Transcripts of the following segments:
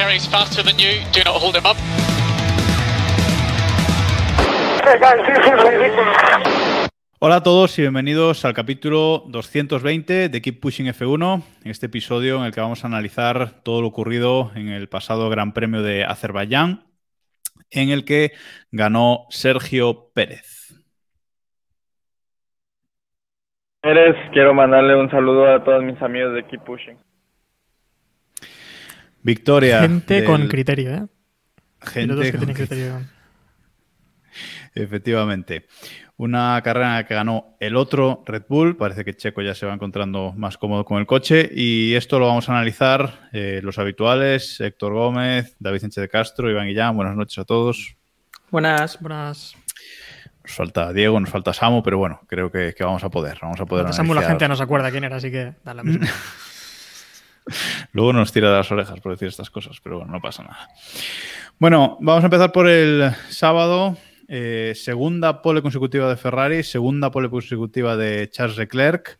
Valtteri's faster than you. Do not hold him up. Hey guys, this is ridiculous. Hola a todos y bienvenidos al capítulo 220 de Keep Pushing F1, en este episodio en el que vamos a analizar todo lo ocurrido en el pasado Gran Premio de Azerbaiyán, en el que ganó Sergio Pérez. Pérez, quiero mandarle un saludo a todos mis amigos de Keep Pushing. Victoria. Gente del- con criterio, ¿eh? Gente Pilotos que con tienen criterio. Efectivamente. Una carrera en la que ganó el otro Red Bull. Parece que Checo ya se va encontrando más cómodo con el coche. Y esto lo vamos a analizar eh, los habituales: Héctor Gómez, David Sánchez de Castro, Iván Guillán. Buenas noches a todos. Buenas. Buenas. Nos falta Diego, nos falta Samu, pero bueno, creo que, que vamos a poder. Vamos a poder Samu la gente no se acuerda quién era, así que da lo mismo. Luego nos tira de las orejas por decir estas cosas, pero bueno, no pasa nada. Bueno, vamos a empezar por el sábado. Eh, segunda pole consecutiva de Ferrari, segunda pole consecutiva de Charles Leclerc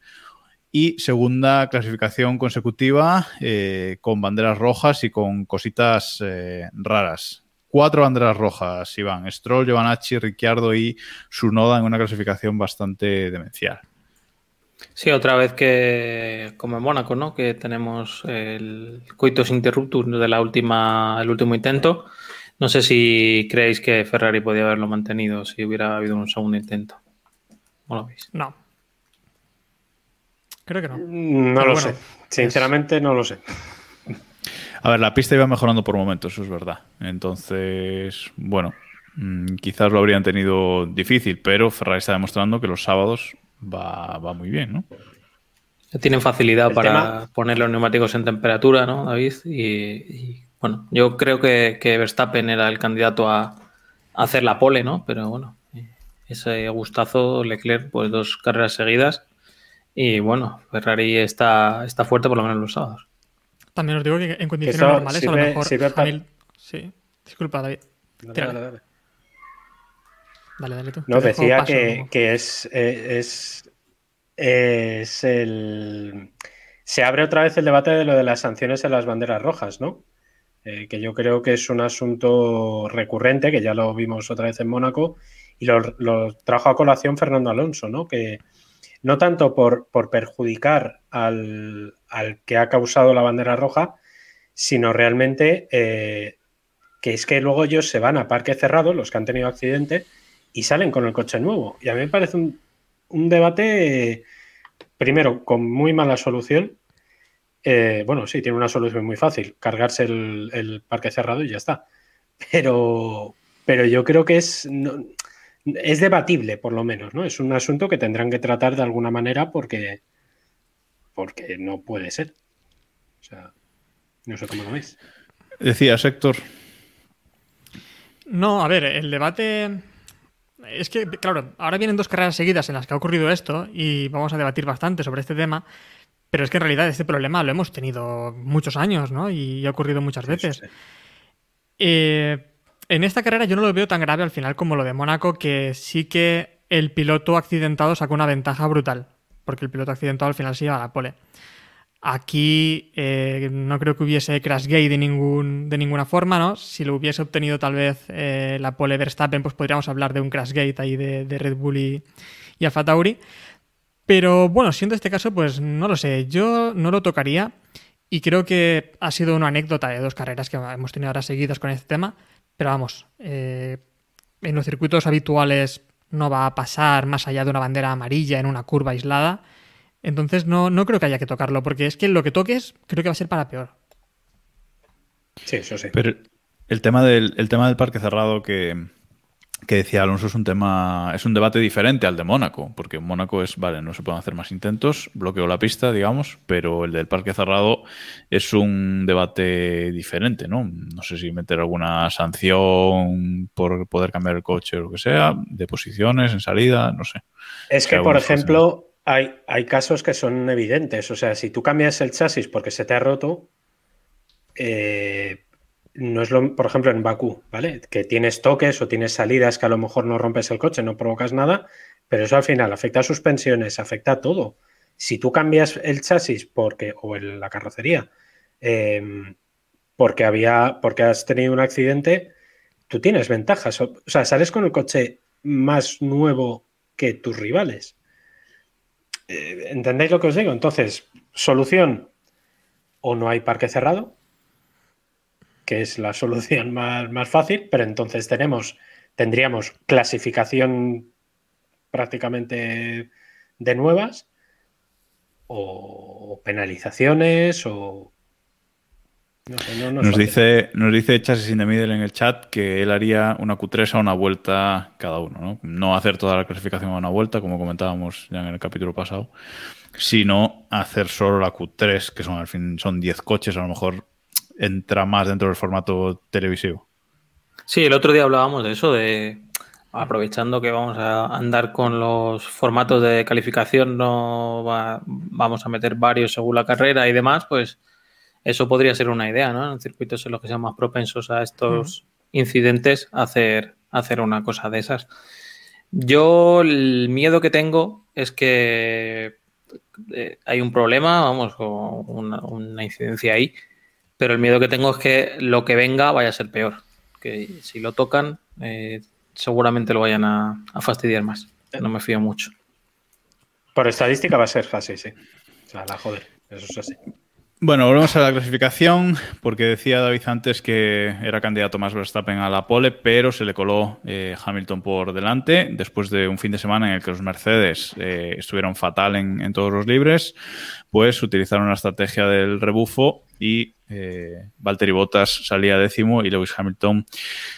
y segunda clasificación consecutiva eh, con banderas rojas y con cositas eh, raras. Cuatro banderas rojas, Iván. Stroll, Giovanacci, Ricciardo y Sunoda en una clasificación bastante demencial. Sí, otra vez que, como en Mónaco, ¿no? Que tenemos el coitus interruptus de la última, el último intento. No sé si creéis que Ferrari podía haberlo mantenido si hubiera habido un segundo intento. ¿Cómo lo veis? No. Creo que no. No Pero lo bueno, sé. Sinceramente, no lo sé. A ver, la pista iba mejorando por momentos, eso es verdad. Entonces, bueno, mm, quizás lo habrían tenido difícil, pero Ferrari está demostrando que los sábados va, va muy bien, ¿no? Tienen facilidad El para tema- poner los neumáticos en temperatura, ¿no, David? Y, y, bueno, yo creo que, que Verstappen era el candidato a, a hacer la pole, ¿no? Pero bueno, ese gustazo Leclerc, pues dos carreras seguidas. Y bueno, Ferrari está, está fuerte por lo menos los sábados. También os digo que en condiciones normales a lo mejor sirve para- Hamil- Sí. Disculpa, David. Dale, dale. Dale, dale tú. No, decía paso. que, que es, eh, es, es el... Se abre otra vez el debate de lo de las sanciones en las banderas rojas, ¿no? Eh, que yo creo que es un asunto recurrente, que ya lo vimos otra vez en Mónaco, y lo, lo trajo a colación Fernando Alonso, ¿no? Que no tanto por, por perjudicar al, al que ha causado la bandera roja, sino realmente eh, que es que luego ellos se van a parque cerrado, los que han tenido accidente, y salen con el coche nuevo. Y a mí me parece un, un debate, primero, con muy mala solución. Eh, bueno, sí, tiene una solución muy fácil, cargarse el, el parque cerrado y ya está. Pero, pero yo creo que es, no- es debatible, por lo menos, ¿no? Es un asunto que tendrán que tratar de alguna manera porque, porque no puede ser. O sea, no sé cómo lo veis. Decías, Héctor, No, a ver, el debate. Es que, claro, ahora vienen dos carreras seguidas en las que ha ocurrido esto y vamos a debatir bastante sobre este tema. Pero es que en realidad este problema lo hemos tenido muchos años, ¿no? Y ha ocurrido muchas veces. Sí, sí. Eh, en esta carrera yo no lo veo tan grave al final como lo de Mónaco, que sí que el piloto accidentado sacó una ventaja brutal, porque el piloto accidentado al final se lleva la pole. Aquí eh, no creo que hubiese Crashgate de, ningún, de ninguna forma, ¿no? Si lo hubiese obtenido tal vez eh, la pole Verstappen, pues podríamos hablar de un Crashgate ahí de, Red Bull y, y Alfa Tauri. Pero bueno, siendo este caso, pues no lo sé. Yo no lo tocaría y creo que ha sido una anécdota de dos carreras que hemos tenido ahora seguidas con este tema. Pero vamos, eh, en los circuitos habituales no va a pasar más allá de una bandera amarilla en una curva aislada. Entonces no, no creo que haya que tocarlo, porque es que lo que toques creo que va a ser para peor. Sí, eso sí. pero el tema del, el tema del parque cerrado que, que decía Alonso es un tema, es un debate diferente al de Mónaco, porque en Mónaco es, vale, no se pueden hacer más intentos, bloqueo la pista, digamos, pero el del parque cerrado es un debate diferente, ¿no? No sé si meter alguna sanción por poder cambiar el coche o lo que sea, de posiciones en salida, no sé. Es que, por ejemplo, hay, casos que son evidentes, o sea, si tú cambias el chasis porque se te ha roto, eh, no es lo, por ejemplo, en Bakú, ¿vale? Que tienes toques o tienes salidas que a lo mejor no rompes el coche, no provocas nada, pero eso al final afecta a suspensiones, afecta a todo. Si tú cambias el chasis porque, o la carrocería, em, porque había, porque has tenido un accidente, tú tienes ventajas. O, sea, sales con el coche más nuevo que tus rivales. Eh, ¿Entendéis lo que os digo? Entonces, solución, o no hay parque cerrado, que es la solución más, fácil, pero entonces tenemos, tendríamos clasificación prácticamente de nuevas o penalizaciones o... nos, dice, nos dice Chasis in the Middle en el chat que él haría una Q3 a una vuelta cada uno, ¿no? No hacer toda la clasificación a una vuelta, como comentábamos ya en el capítulo pasado, sino hacer solo la Q3, que son al fin son 10 coches, a lo mejor entra más dentro del formato televisivo. Sí, el otro día hablábamos de eso, de aprovechando que vamos a andar con los formatos de calificación, no vamos a meter varios según la carrera y demás, pues eso podría ser una idea, ¿no? En circuitos en los que sean más propensos a estos incidentes, hacer, hacer una cosa de esas. Yo el miedo que tengo es que eh, hay un problema, vamos, con una incidencia ahí, pero el miedo que tengo es que lo que venga vaya a ser peor. Que si lo tocan, eh, seguramente lo vayan a, fastidiar más. No me fío mucho. Por estadística va a ser así, sí. O sea, la joder, eso es así. Bueno, volvemos a la clasificación, porque decía David antes que era candidato más Verstappen a la pole, pero se le coló eh, Hamilton por delante, después de un fin de semana en el que los Mercedes eh, estuvieron fatal en, todos los libres, pues utilizaron la estrategia del rebufo y eh, Valtteri Bottas salía décimo y Lewis Hamilton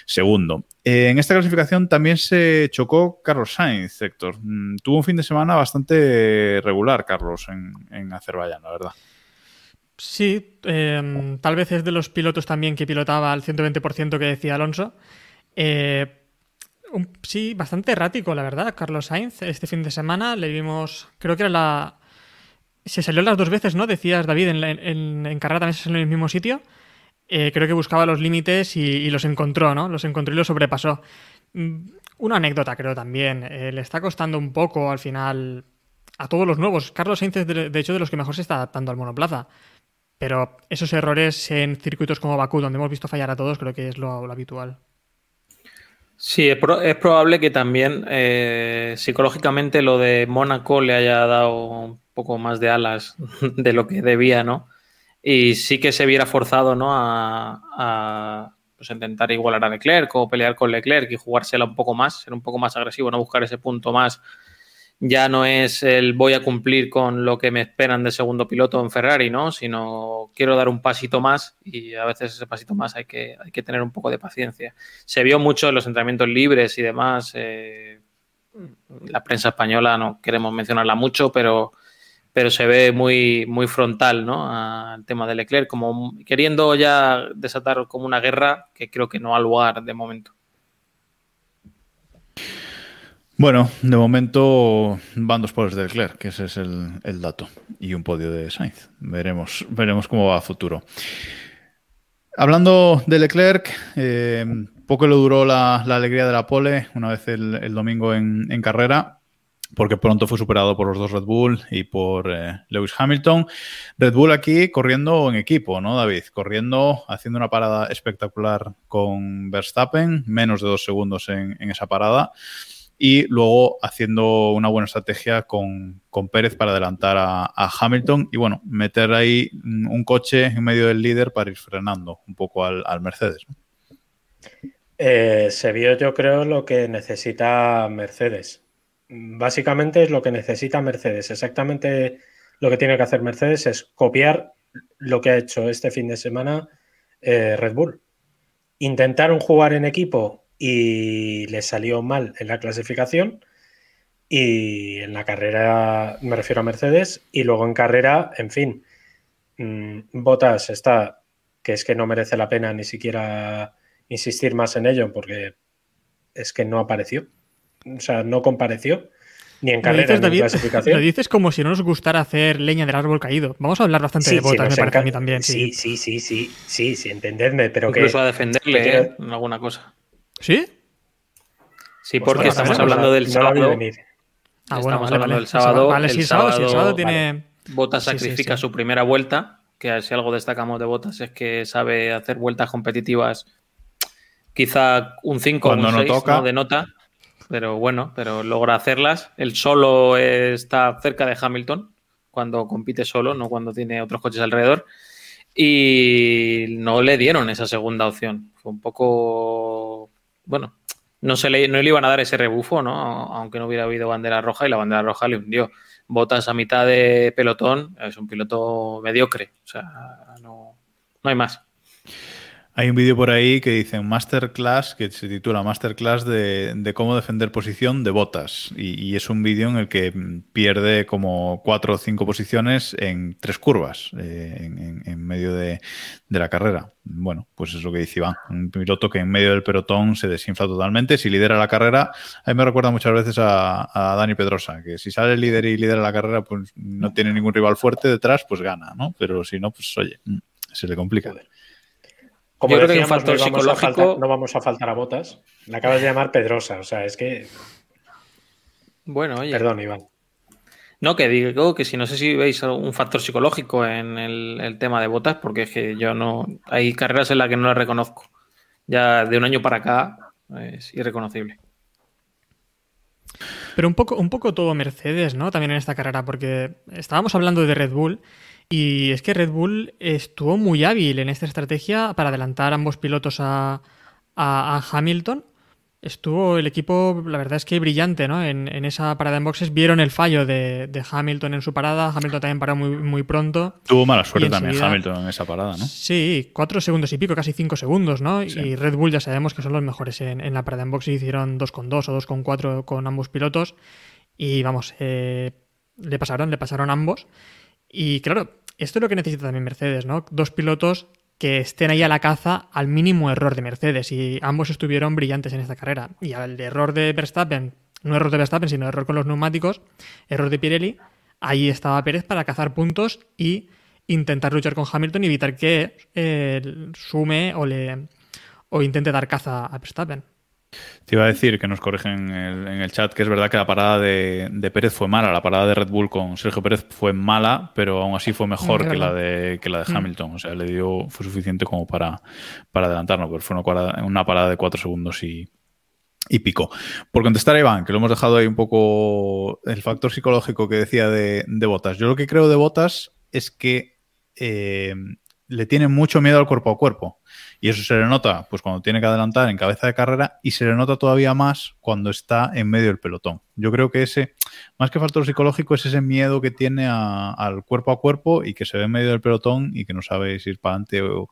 segundo. Eh, en esta clasificación también se chocó Carlos Sainz, Héctor. Mm, tuvo un fin de semana bastante regular, Carlos, en, en Azerbaiyán, la verdad. Sí, em, tal vez es de los pilotos también que pilotaba al 120% que decía Alonso. Eh, sí, bastante errático, la verdad, Carlos Sainz. Este fin de semana le vimos, creo que era la, se salió las dos veces, ¿no? Decías, David, en, carrera también se salió en el mismo sitio. Eh, creo que buscaba los límites y, los encontró, ¿no? Los encontró y los sobrepasó. Mm, una anécdota, creo también. Eh, le está costando un poco al final a todos los nuevos. Carlos Sainz es, de, hecho, de los que mejor se está adaptando al monoplaza. Pero esos errores en circuitos como Bakú, donde hemos visto fallar a todos, creo que es lo, habitual. Sí, es, probable que también eh, psicológicamente lo de Mónaco le haya dado poco más de alas de lo que debía, ¿no? Y sí que se viera forzado, ¿no? A, pues intentar igualar a Leclerc o pelear con Leclerc y jugársela un poco más, ser un poco más agresivo, no buscar ese punto más. Ya no es el voy a cumplir con lo que me esperan de segundo piloto en Ferrari, ¿no? Sino quiero dar un pasito más y a veces ese pasito más hay que, hay que tener un poco de paciencia. Se vio mucho en los entrenamientos libres y demás. Eh, la prensa española no queremos mencionarla mucho, pero pero se ve muy, muy frontal ¿no? al tema de Leclerc, como queriendo ya desatar como una guerra que creo que no ha lugar de momento. Bueno, de momento van dos poles de Leclerc, que ese es el, dato, y un podio de Sainz. Veremos, veremos cómo va a futuro. Hablando de Leclerc, eh, poco le duró la, alegría de la pole una vez el, domingo en, en carrera porque pronto fue superado por los dos Red Bull y por eh, Lewis Hamilton. Red Bull aquí corriendo en equipo, ¿no, David? Corriendo, haciendo una parada espectacular con Verstappen, menos de dos segundos en, esa parada. Y luego haciendo una buena estrategia con, Pérez para adelantar a, Hamilton y, bueno, meter ahí un coche en medio del líder para ir frenando un poco al, Mercedes. Eh, se vio, yo creo, lo que necesita Mercedes básicamente es lo que necesita Mercedes. Exactamente lo que tiene que hacer Mercedes es copiar lo que ha hecho este fin de semana eh, Red Bull. Intentaron jugar en equipo y le salió mal en la clasificación y en la carrera, me refiero a Mercedes, y luego en carrera, en fin, mm, Botas está, que es que no merece la pena ni siquiera insistir más en ello porque es que no apareció, o sea, no compareció. Ni en carrera ni en clasificación. Lo dices como si no nos gustara hacer leña del árbol caído. Vamos a hablar bastante de botas, me parece a mí también. Sí, sí, sí, sí, sí, sí, entendedme, pero Incluso que. a defenderle ¿eh? en alguna cosa. ¿Sí? Sí, pues porque estamos hablando del sábado. Ah, bueno, estamos vale, hablando vale. del sábado. Vale, sí, el el sábado, sí, el sábado tiene. Botas Sí, sí, sacrifica sí. su primera vuelta, que si algo destacamos de Botas es que sabe hacer vueltas competitivas, quizá un 5 o un no 6 toca. de nota, pero bueno, pero logra hacerlas. Él solo está cerca de Hamilton cuando compite solo, no cuando tiene otros coches alrededor. Y no le dieron esa segunda opción. Fue un poco. Bueno, no, se le, no le iban a dar ese rebufo, ¿no? Aunque no hubiera habido bandera roja y la bandera roja le hundió. Botas a mitad de pelotón, es un piloto mediocre. O sea, no, no hay más. Hay un vídeo por ahí que dice masterclass que se titula Masterclass de, de cómo defender posición de botas. Y, es un vídeo en el que pierde como cuatro o cinco posiciones en tres curvas eh, en, medio de, la carrera. Bueno, pues es lo que dice Iván. Un piloto que en medio del pelotón se desinfla totalmente. Si lidera la carrera, a mí me recuerda muchas veces a, Dani Pedrosa, que si sale líder y lidera la carrera, pues no tiene ningún rival fuerte detrás, pues gana, ¿no? Pero si no, pues oye, mm, se le complica. Como Yo creo que hay un factor no, vamos a psicológico- faltar- no vamos a faltar a botas. Le acabas de llamar Pedrosa, o sea, es que. Bueno, oye. Perdón, Iván. No, que digo que si no sé si veis un factor psicológico en el, el tema de botas, porque es que yo no. Hay carreras en las que no las reconozco. Ya de un año para acá es irreconocible. Pero un poco, un poco todo Mercedes, ¿no? También en esta carrera, porque estábamos hablando de Red Bull y es que Red Bull estuvo muy hábil en esta estrategia para adelantar ambos pilotos a, a- a Hamilton. Estuvo el equipo, la verdad es que brillante, ¿no? En, en esa parada en boxes vieron el fallo de, de Hamilton en su parada. Hamilton también paró muy, muy pronto. Tuvo mala suerte también Hamilton en esa parada, ¿no? Sí, cuatro segundos y pico, casi cinco segundos, ¿no? Sí. Y Red Bull ya sabemos que son los mejores en, en la parada en box y hicieron 2,2 o 2,4 con ambos pilotos. Y vamos, eh, le pasaron, le pasaron ambos. Y claro, esto es lo que necesita también Mercedes, ¿no? Dos pilotos que estén ahí a la caza al mínimo error de Mercedes. Y ambos estuvieron brillantes en esta carrera. Y al error de Verstappen, no error de Verstappen, sino error con los neumáticos, error de Pirelli, ahí estaba Pérez para cazar puntos y intentar luchar con Hamilton y evitar que eh, sume o le o intente dar caza a Verstappen. Te iba a decir que nos corrigen en el, en el chat que es verdad que la parada de, de Pérez fue mala. La parada de Red Bull con Sergio Pérez fue mala, pero aún así fue mejor que la de, que la de Mm. Hamilton. O sea, le dio, fue suficiente como para, para adelantarnos. Pero fue una parada, una parada de cuatro segundos y, y pico. Por contestar a Iván, que lo hemos dejado ahí un poco el factor psicológico que decía de, de Botas. Yo lo que creo de Botas es que eh, le tiene mucho miedo al cuerpo a cuerpo. Y eso se le nota pues cuando tiene que adelantar en cabeza de carrera y se le nota todavía más cuando está en medio del pelotón. Yo creo que ese, más que factor psicológico, es ese miedo que tiene a- al cuerpo a cuerpo y que se ve en medio del pelotón y que no sabe si ir para adelante o,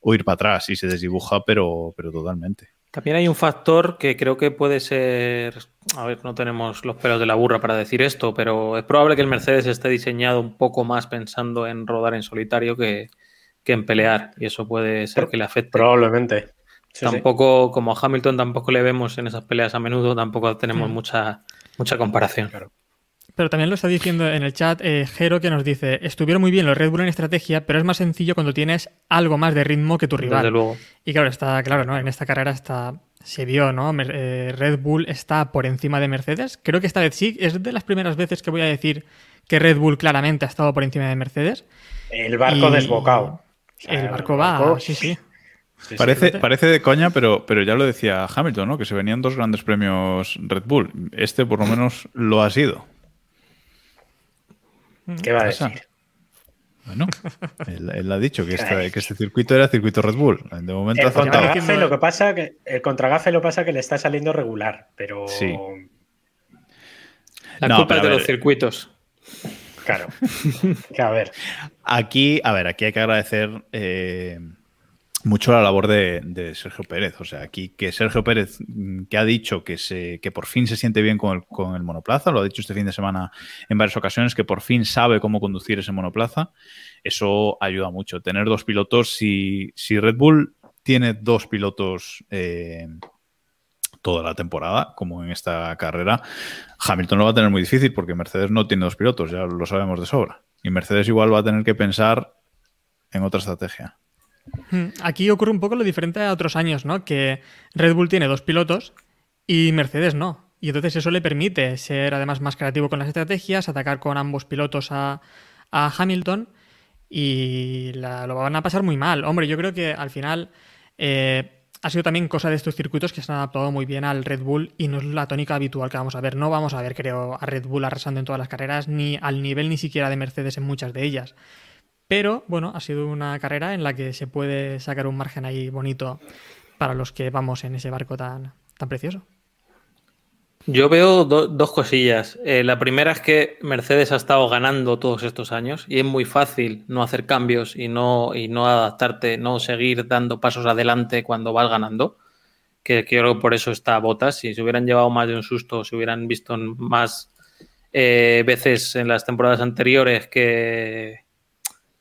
o ir para atrás y se desdibuja, pero, pero totalmente. También hay un factor que creo que puede ser. A ver, no tenemos los pelos de la burra para decir esto, pero es probable que el Mercedes esté diseñado un poco más pensando en rodar en solitario que, que en pelear. Y eso puede ser que le afecte. Probablemente. Sí, sí. tampoco, como a Hamilton tampoco le vemos en esas peleas a menudo, tampoco tenemos Mm. mucha, mucha comparación. Pero también lo está diciendo en el chat eh, Jero que nos dice, estuvieron muy bien los Red Bull en estrategia, pero es más sencillo cuando tienes algo más de ritmo que tu rival. Desde luego. Y claro, está claro, ¿no? En esta carrera está se vio, ¿no? Eh, Red Bull está por encima de Mercedes. Creo que esta vez sí, es de las primeras veces que voy a decir que Red Bull claramente ha estado por encima de Mercedes. El barco Y- desbocado. Sea, El barco va, barco- sí, sí. Sí, sí. Parece, parece de coña, pero, pero ya lo decía Hamilton, ¿no? Que se venían dos grandes premios Red Bull. Este por lo menos lo ha sido. ¿Qué va a pasa? decir? Bueno, él, él ha dicho que este, que este circuito era circuito Red Bull. De momento ha El diciendo- lo que pasa que el contragafe lo pasa que le está saliendo regular, pero Sí. La No, culpa pero es de los circuitos. Claro. a ver, Aquí, a ver, aquí hay que agradecer eh, mucho la labor de, de Sergio Pérez. O sea, aquí que Sergio Pérez, mm, que ha dicho que, se, que por fin se siente bien con el, con el monoplaza, lo ha dicho este fin de semana en varias ocasiones, que por fin sabe cómo conducir ese monoplaza, eso ayuda mucho. Tener dos pilotos, si, si Red Bull tiene dos pilotos eh, toda la temporada, como en esta carrera, Hamilton lo va a tener muy difícil porque Mercedes no tiene dos pilotos, ya lo sabemos de sobra. Y Mercedes igual va a tener que pensar en otra estrategia. Hmm, Aquí ocurre un poco lo diferente a otros años, ¿no? Que Red Bull tiene dos pilotos y Mercedes no. Y entonces eso le permite ser además más creativo con las estrategias, atacar con ambos pilotos a, a Hamilton y lo van a pasar muy mal. Hombre, yo creo que al final eh, ha sido también cosa de estos circuitos que se han adaptado muy bien al Red Bull y no es la tónica habitual que vamos a ver. No vamos a ver, creo, a Red Bull arrasando en todas las carreras, ni al nivel ni siquiera de Mercedes en muchas de ellas. Pero bueno, ha sido una carrera en la que se puede sacar un margen ahí bonito para los que vamos en ese barco tan, tan precioso. Yo veo do- dos cosillas. Eh, la primera es que Mercedes ha estado ganando todos estos años y es muy fácil no hacer cambios y no, y no adaptarte, no seguir dando pasos adelante cuando vas ganando. Que, creo que por eso está Botas. Si se hubieran llevado más de un susto, si hubieran visto más eh, veces en las temporadas anteriores que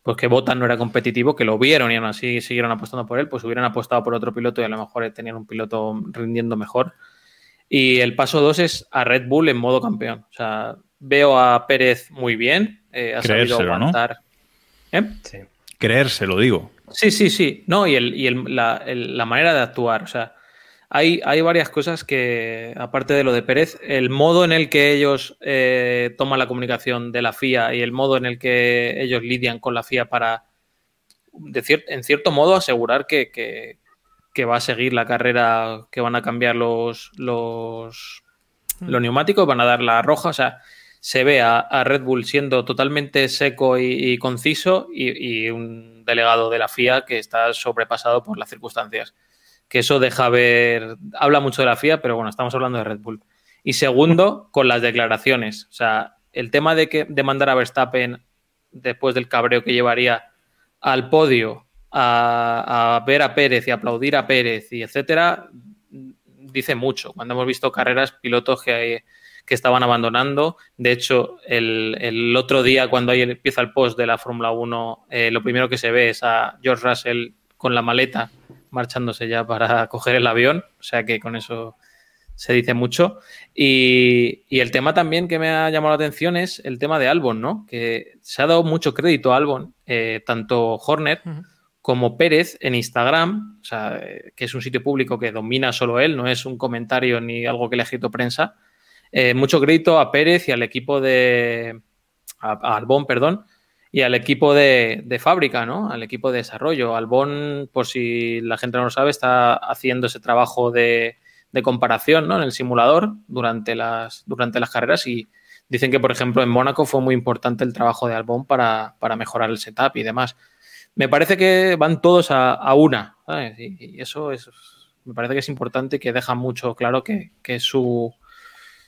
pues que Botas no era competitivo, que lo vieron y aún así siguieron apostando por él, pues hubieran apostado por otro piloto y a lo mejor tenían un piloto rindiendo mejor. Y el paso dos es a Red Bull en modo campeón. O sea, veo a Pérez muy bien, eh, ha sabido Creérselo, ¿no? aguantar. ¿Eh? Sí. Creerse, lo digo. Sí, sí, sí. No, y, el, y el- la, el- la manera de actuar. O sea, hay, hay varias cosas que, aparte de lo de Pérez, el modo en el que ellos eh, toman la comunicación de la FIA y el modo en el que ellos lidian con la FIA para, de cier- en cierto modo, asegurar que, que- que va a seguir la carrera, que van a cambiar los, los, los neumáticos, van a dar la roja. O sea, se ve a, a Red Bull siendo totalmente seco y, y conciso y, y un delegado de la FIA que está sobrepasado por las circunstancias. Que eso deja ver, habla mucho de la FIA, pero bueno, estamos hablando de Red Bull. Y segundo, con las declaraciones. O sea, el tema de que de mandar a Verstappen después del cabreo que llevaría al podio a, ver a Pérez y aplaudir a Pérez y etcétera, dice mucho. Cuando hemos visto carreras, pilotos que, que estaban abandonando. De hecho, el, el otro día, cuando ahí empieza el post de la Fórmula 1, eh, lo primero que se ve es a George Russell con la maleta marchándose ya para coger el avión. O sea que con eso se dice mucho. Y, y, el tema también que me ha llamado la atención es el tema de Albon, ¿no? Que se ha dado mucho crédito a Albon, eh, tanto Horner. Como Pérez en Instagram, o sea, que es un sitio público que domina solo él, no es un comentario ni algo que le ha escrito prensa. Eh, mucho crédito a Pérez y al equipo de. a, a Albon, perdón, y al equipo de, fábrica, ¿no? Al equipo de desarrollo. Albon, por si la gente no lo sabe, está haciendo ese trabajo de, comparación ¿no? en el simulador durante las, durante las carreras y dicen que, por ejemplo, en Mónaco fue muy importante el trabajo de Albon para, para mejorar el setup y demás. Me parece que van todos a, a una, ¿sabes? Y, y, eso es, me parece que es importante y que deja mucho claro que, que es su,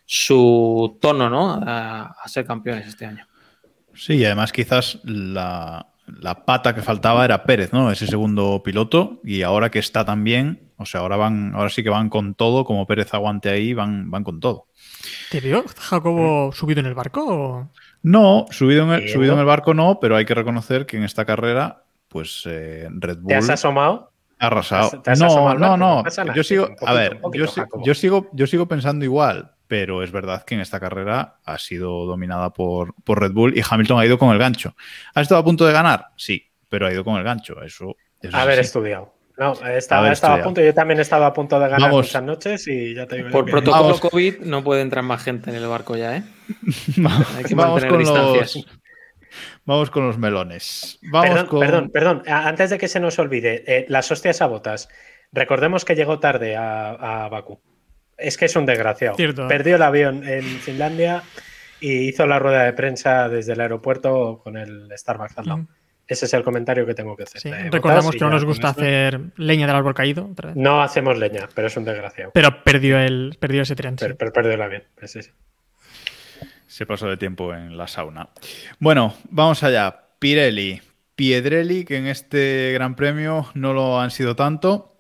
su tono ¿no? a, a ser campeones este año. Sí, y además quizás la, la, pata que faltaba era Pérez, ¿no? Ese segundo piloto. Y ahora que está tan bien, o sea, ahora van, ahora sí que van con todo, como Pérez aguante ahí, van, van con todo. ¿Te vio Jacobo subido en el barco? O... No, subido en, el, subido en el barco no, pero hay que reconocer que en esta carrera, pues eh, Red Bull. ¿Te has asomado? Ha arrasado. ¿Te has no, asomado no, no. no yo sigo, poquito, a ver, poquito, yo, yo, sigo, yo sigo pensando igual pero es verdad que en esta carrera ha sido dominada por, por, Red Bull y Hamilton ha ido con el gancho. ¿Ha estado a punto de ganar? Sí, pero ha ido con el gancho. Eso, eso Haber es estudiado. No, estaba, estaba a punto, yo también estaba a punto de ganar Vamos. muchas noches y ya te digo. Por que... protocolo Vamos. COVID no puede entrar más gente en el barco ya, ¿eh? Hay que Vamos mantener con distancias. los, vamos con los melones. Vamos Perdón, con... perdón, perdón, antes de que se nos olvide, eh, las hostias a botas. Recordemos que llegó tarde a, a Bakú. Es que es un desgraciado. Cierto. Perdió el avión en Finlandia y hizo la rueda de prensa desde el aeropuerto con el Starbucks al lado. Ujú. Ese es el comentario que tengo que hacer. Sí, Recordamos que no nos gusta esto- hacer leña del árbol caído. otra vez. No hacemos leña, pero es un desgraciado. Pero perdió, el, perdió ese tren. sí. Pero, pero perdió el avión. Sí, sí. Se pasó de tiempo en la sauna. Bueno, vamos allá. Pirelli. Piedrelli, que en este Gran Premio no lo han sido tanto.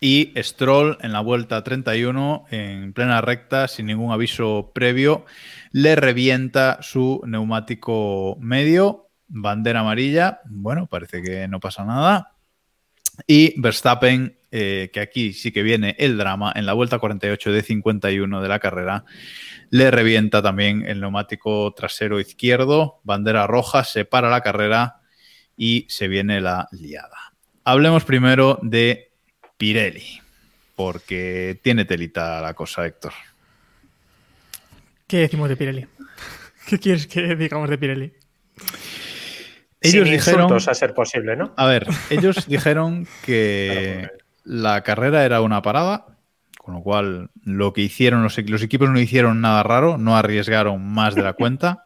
Y Stroll en la vuelta 31, en plena recta, sin ningún aviso previo, le revienta su neumático medio, bandera amarilla. Bueno, parece que no pasa nada. Y Verstappen, eh, que aquí sí que viene el drama, en la vuelta 48 de 51 de la carrera, le revienta también el neumático trasero izquierdo, bandera roja, se para la carrera y se viene la liada. Hablemos primero de Pirelli, porque tiene telita la cosa, Héctor. ¿Qué decimos de Pirelli? ¿Qué quieres que digamos de Pirelli? Ellos Sin dijeron, a ser posible, ¿no? A ver, ellos dijeron que la carrera era una parada, con lo cual lo que hicieron los, los equipos no hicieron nada raro, no arriesgaron más de la cuenta.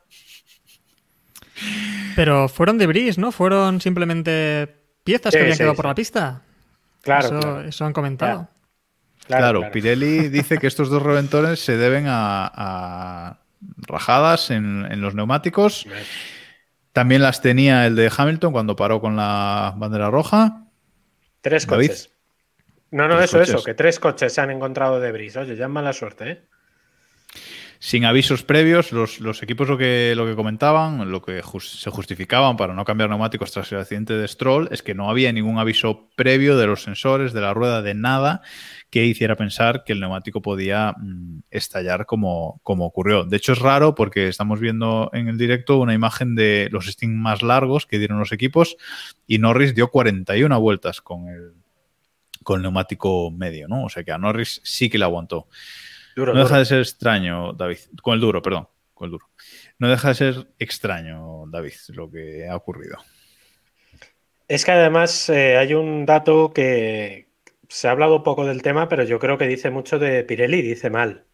Pero fueron de bris, ¿no? Fueron simplemente piezas que habían quedado por la pista. Claro eso, han comentado. Claro, Pirelli dice que estos dos reventones se deben a, rajadas en, los neumáticos. También las tenía el de Hamilton cuando paró con la bandera roja. Tres coches. No, no, eso, eso, que tres coches se han encontrado de bris. Oye, ya es mala suerte, ¿eh? sin avisos previos, los, equipos lo que, lo que comentaban, lo que se justificaban para no cambiar neumáticos tras el accidente de Stroll, es que no había ningún aviso previo de los sensores, de la rueda, de nada que hiciera pensar que el neumático podía mm, estallar como, como ocurrió. De hecho, es raro porque estamos viendo en el directo una imagen de los stings más largos que dieron los equipos y Norris dio 41 vueltas con el, con neumático medio, ¿no? O sea que a Norris sí que le aguantó no deja de ser extraño, David. Con el duro, perdón. Con el duro. No deja de ser extraño, David, lo que ha ocurrido. Es que además eh, hay un dato que se ha hablado poco del tema, pero yo creo que dice mucho de Pirelli, dice mal.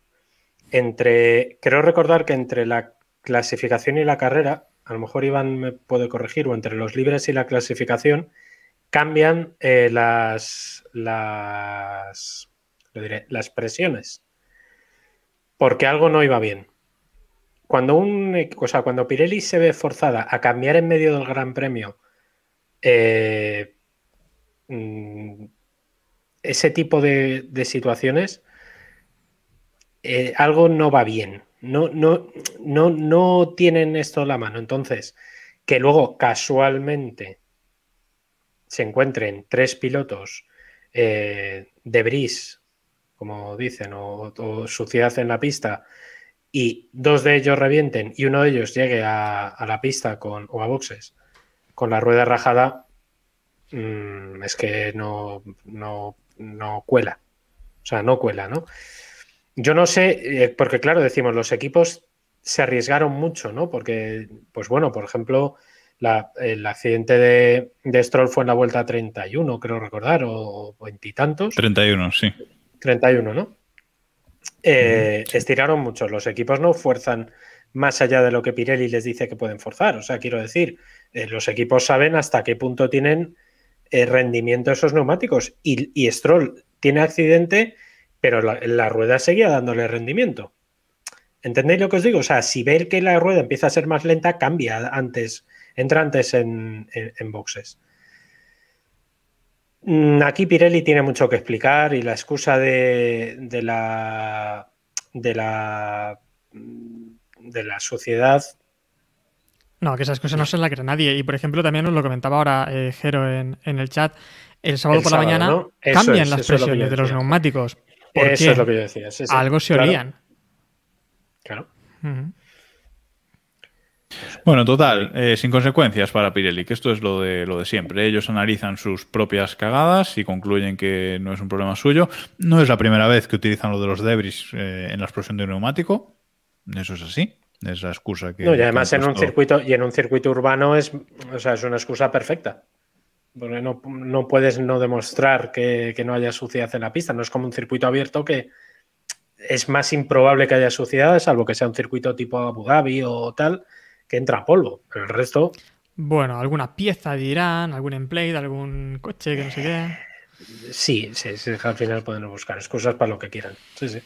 Entre, creo recordar que entre la clasificación y la carrera, a lo mejor Iván me puede corregir, o entre los libres y la clasificación, cambian eh, las, las, diré, las presiones porque algo no iba bien. Cuando, un, cuando Pirelli se ve forzada a cambiar en medio del Gran Premio eh, mm, ese tipo de, situaciones, eh, algo no va bien. No, no, no, no tienen esto en la mano. Entonces, que luego casualmente se encuentren tres pilotos eh, de Bris como dicen, o, suciedad en la pista, y dos de ellos revienten y uno de ellos llegue a, la pista con, o a boxes con la rueda rajada, mm, es que no, no, no, cuela. O sea, no cuela, ¿no? Yo no sé, eh, porque claro, decimos, los equipos se arriesgaron mucho, ¿no? Porque, pues bueno, por ejemplo, el accidente de, de, Stroll fue en la vuelta 31, creo recordar, o veintitantos. 31, sí. 31, ¿no? Eh, estiraron mucho. Los equipos no fuerzan más allá de lo que Pirelli les dice que pueden forzar. O sea, quiero decir, eh, los equipos saben hasta qué punto tienen eh, rendimiento esos neumáticos. Y, Stroll tiene accidente, pero la, rueda seguía dándole rendimiento. ¿Entendéis lo que os digo? O sea, si ve que la rueda empieza a ser más lenta, cambia antes, entra antes en boxes. Mm, aquí Pirelli tiene mucho que explicar y la excusa de, la de la de la sociedad. No, que esa excusa no se la cree nadie. Y por ejemplo, también nos lo comentaba ahora eh, Jero en, el chat. El sábado por la mañana cambian las presiones de los neumáticos. Eso es lo que yo decía. Algo se olían. Claro. Bueno, total, eh, sin consecuencias para Pirelli, que esto es lo de, lo de siempre. Ellos analizan sus propias cagadas y concluyen que no es un problema suyo. No es la primera vez que utilizan lo de los debris eh, en la explosión de un neumático. Eso es así. Es la excusa que. No, y además en un circuito, y en un circuito urbano es, o sea, es una excusa perfecta. Porque no, puedes no demostrar que, que no haya suciedad en la pista. No es como un circuito abierto que es más improbable que haya suciedad, salvo que sea un circuito tipo Abu Dhabi o tal que entra polvo, pero el resto... Bueno, alguna pieza dirán, algún emplate, algún coche que no sé qué. Sí, sí, al final pueden buscar excusas para lo que quieran. Sí, sí.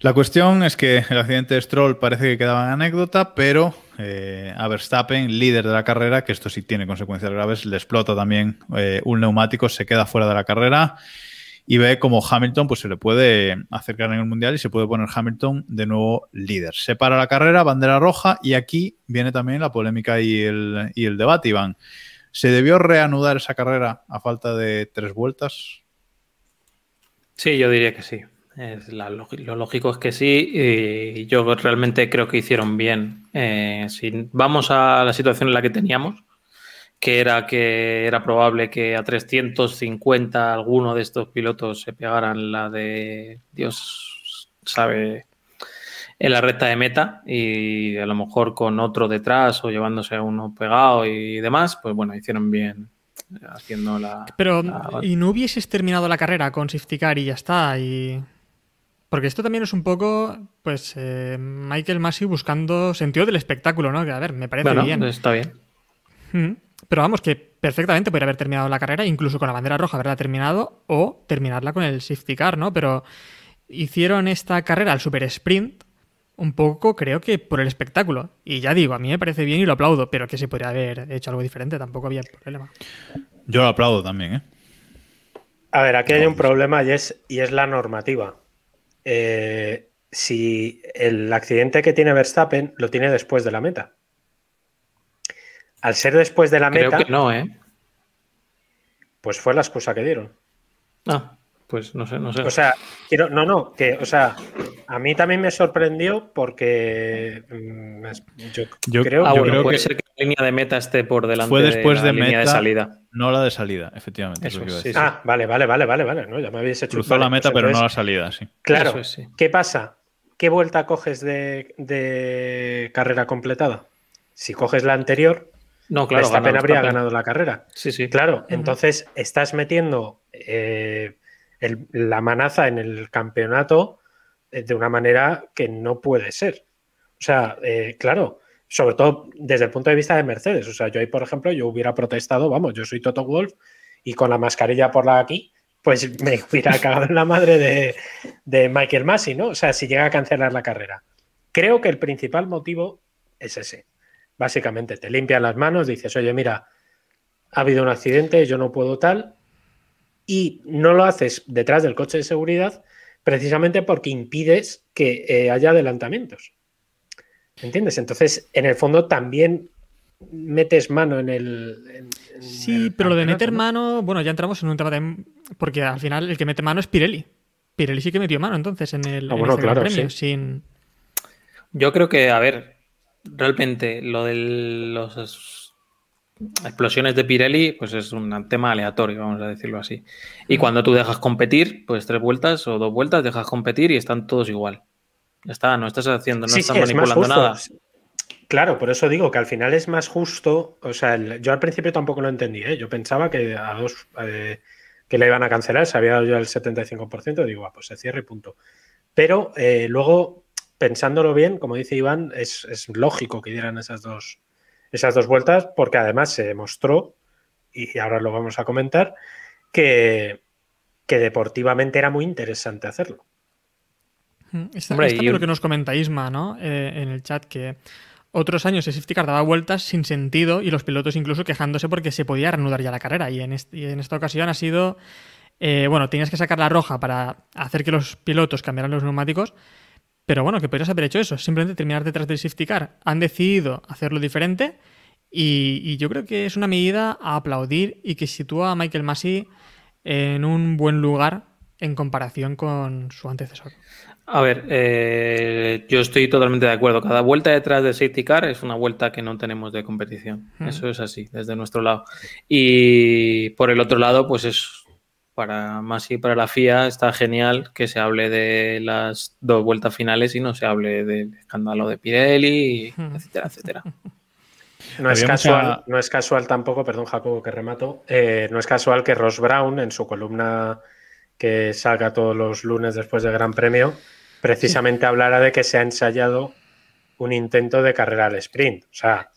La cuestión es que el accidente de Stroll parece que quedaba en anécdota, pero eh, a Verstappen, líder de la carrera, que esto sí tiene consecuencias graves, le explota también eh, un neumático, se queda fuera de la carrera y ve como Hamilton pues, se le puede acercar en el Mundial y se puede poner Hamilton de nuevo líder. Se para la carrera, bandera roja y aquí viene también la polémica y el, y el debate, Iván. ¿Se debió reanudar esa carrera a falta de tres vueltas? Sí, yo diría que sí. La, lo lógico es que sí, y yo realmente creo que hicieron bien. Eh, si vamos a la situación en la que teníamos, que era que era probable que a 350 alguno de estos pilotos se pegaran la de Dios sabe en la recta de meta y a lo mejor con otro detrás o llevándose a uno pegado y demás, pues bueno, hicieron bien haciendo la... Pero, ¿y no hubieses terminado la carrera con safety car y ya está? Y... Porque esto también es un poco, pues, eh, Michael Massey buscando sentido del espectáculo, ¿no? Que a ver, me parece bueno, bien. Está bien. Mm. Pero vamos, que perfectamente podría haber terminado la carrera, incluso con la bandera roja haberla terminado, o terminarla con el safety car, ¿no? Pero hicieron esta carrera al super sprint un poco, creo que por el espectáculo. Y ya digo, a mí me parece bien y lo aplaudo, pero que se podría haber hecho algo diferente, tampoco había problema. Yo lo aplaudo también, ¿eh? A ver, aquí hay un problema y es, y es la normativa. Eh, si el accidente que tiene Verstappen lo tiene después de la meta. Al ser después de la Creo meta, que no, ¿eh? pues fue la excusa que dieron. Ah, pues no sé, no sé. O sea, quiero, no, no, que, o sea, a mí también me sorprendió porque mm, yo, Yo- creo, ah, yo bueno, creo puede que ser que la línea de meta esté por delante Fue después de de, la línea meta, de salida. no la de salida, efectivamente. es Eso lo que iba a sí, decir. Ah, vale, vale, vale, vale, vale. No, ya me habéis hecho. Cruzó vale, la meta, pues pero no la salida, sí. Claro. Es, sí. ¿Qué pasa? ¿Qué vuelta coges de, de carrera completada? Si coges la anterior, No, claro. Verstappen habría Verstappen. ganado la carrera. Sí, sí. Claro, entonces estás metiendo eh, el- la manaza en el campeonato eh, de una manera que no puede ser. O sea, eh, claro, sobre todo desde el punto de vista de Mercedes. O sea, yo ahí, por ejemplo, yo hubiera protestado, vamos, yo soy Toto Wolf y con la mascarilla por la aquí, pues me hubiera cagado en la madre de, de Michael Massey, ¿no? O sea, si llega a cancelar la carrera. Creo que el principal motivo es ese. Básicamente, te limpian las manos, dices, oye, mira, ha habido un accidente, yo no puedo tal, y no lo haces detrás del coche de seguridad precisamente porque impides que eh, haya adelantamientos. ¿Entiendes? Entonces, en el fondo también metes mano en el... en- en Sí, el pero lo de meter ¿no? mano, bueno, ya entramos en un tema también, porque al final el que mete mano es Pirelli. Pirelli sí que metió mano entonces en el, Ah, en bueno, Gran claro, premio, sí. sin... Yo creo que, a ver, realmente lo de las explosiones de Pirelli, pues es un tema aleatorio, vamos a decirlo así. Y cuando tú dejas competir, pues tres vueltas o dos vueltas, dejas competir y están todos igual. Ya está, no estás haciendo, no Sí, estás sí, manipulando nada. Claro, por eso digo que al final es más justo. O sea, el- yo al principio tampoco lo entendí. ¿eh? Yo pensaba que a dos eh, que le iban a cancelar, se había dado ya el 75%, digo, ah, pues se cierre y punto. Pero eh, luego, pensándolo bien, como dice Iván, es, es lógico que dieran esas dos, esas dos vueltas, porque además se demostró, y ahora lo vamos a comentar, que, que deportivamente era muy interesante hacerlo. Mm, Está, Hombre, es también y- lo que nos comenta Isma, ¿no? Eh, en el chat, que otros años el safety car daba vueltas sin sentido y los pilotos incluso quejándose porque se podía reanudar ya la carrera. Y en, est- y en esta ocasión ha sido, eh, bueno, tenías que sacar la roja para hacer que los pilotos cambiaran los neumáticos, pero bueno, que podrías haber hecho eso, simplemente terminar detrás del safety car. Han decidido hacerlo diferente y, y yo creo que es una medida a aplaudir y que sitúa a Michael Massey en un buen lugar en comparación con su antecesor. A ver, eh, yo estoy totalmente de acuerdo. Cada vuelta detrás del safety car es una vuelta que no tenemos de competición. Mm. Eso es así, desde nuestro lado. Y por el otro lado, pues es para más y para la FIA está genial que se hable de las dos vueltas finales y no se hable del escándalo de Pirelli, Mm. etcétera, etcétera. No es, casual, mucha- no es casual tampoco, perdón Jacobo que remato, eh, no es casual que Ross Brown en su columna que salga todos los lunes después del Gran Premio, precisamente hablara de que se ha ensayado un intento de carrera al sprint. O sea,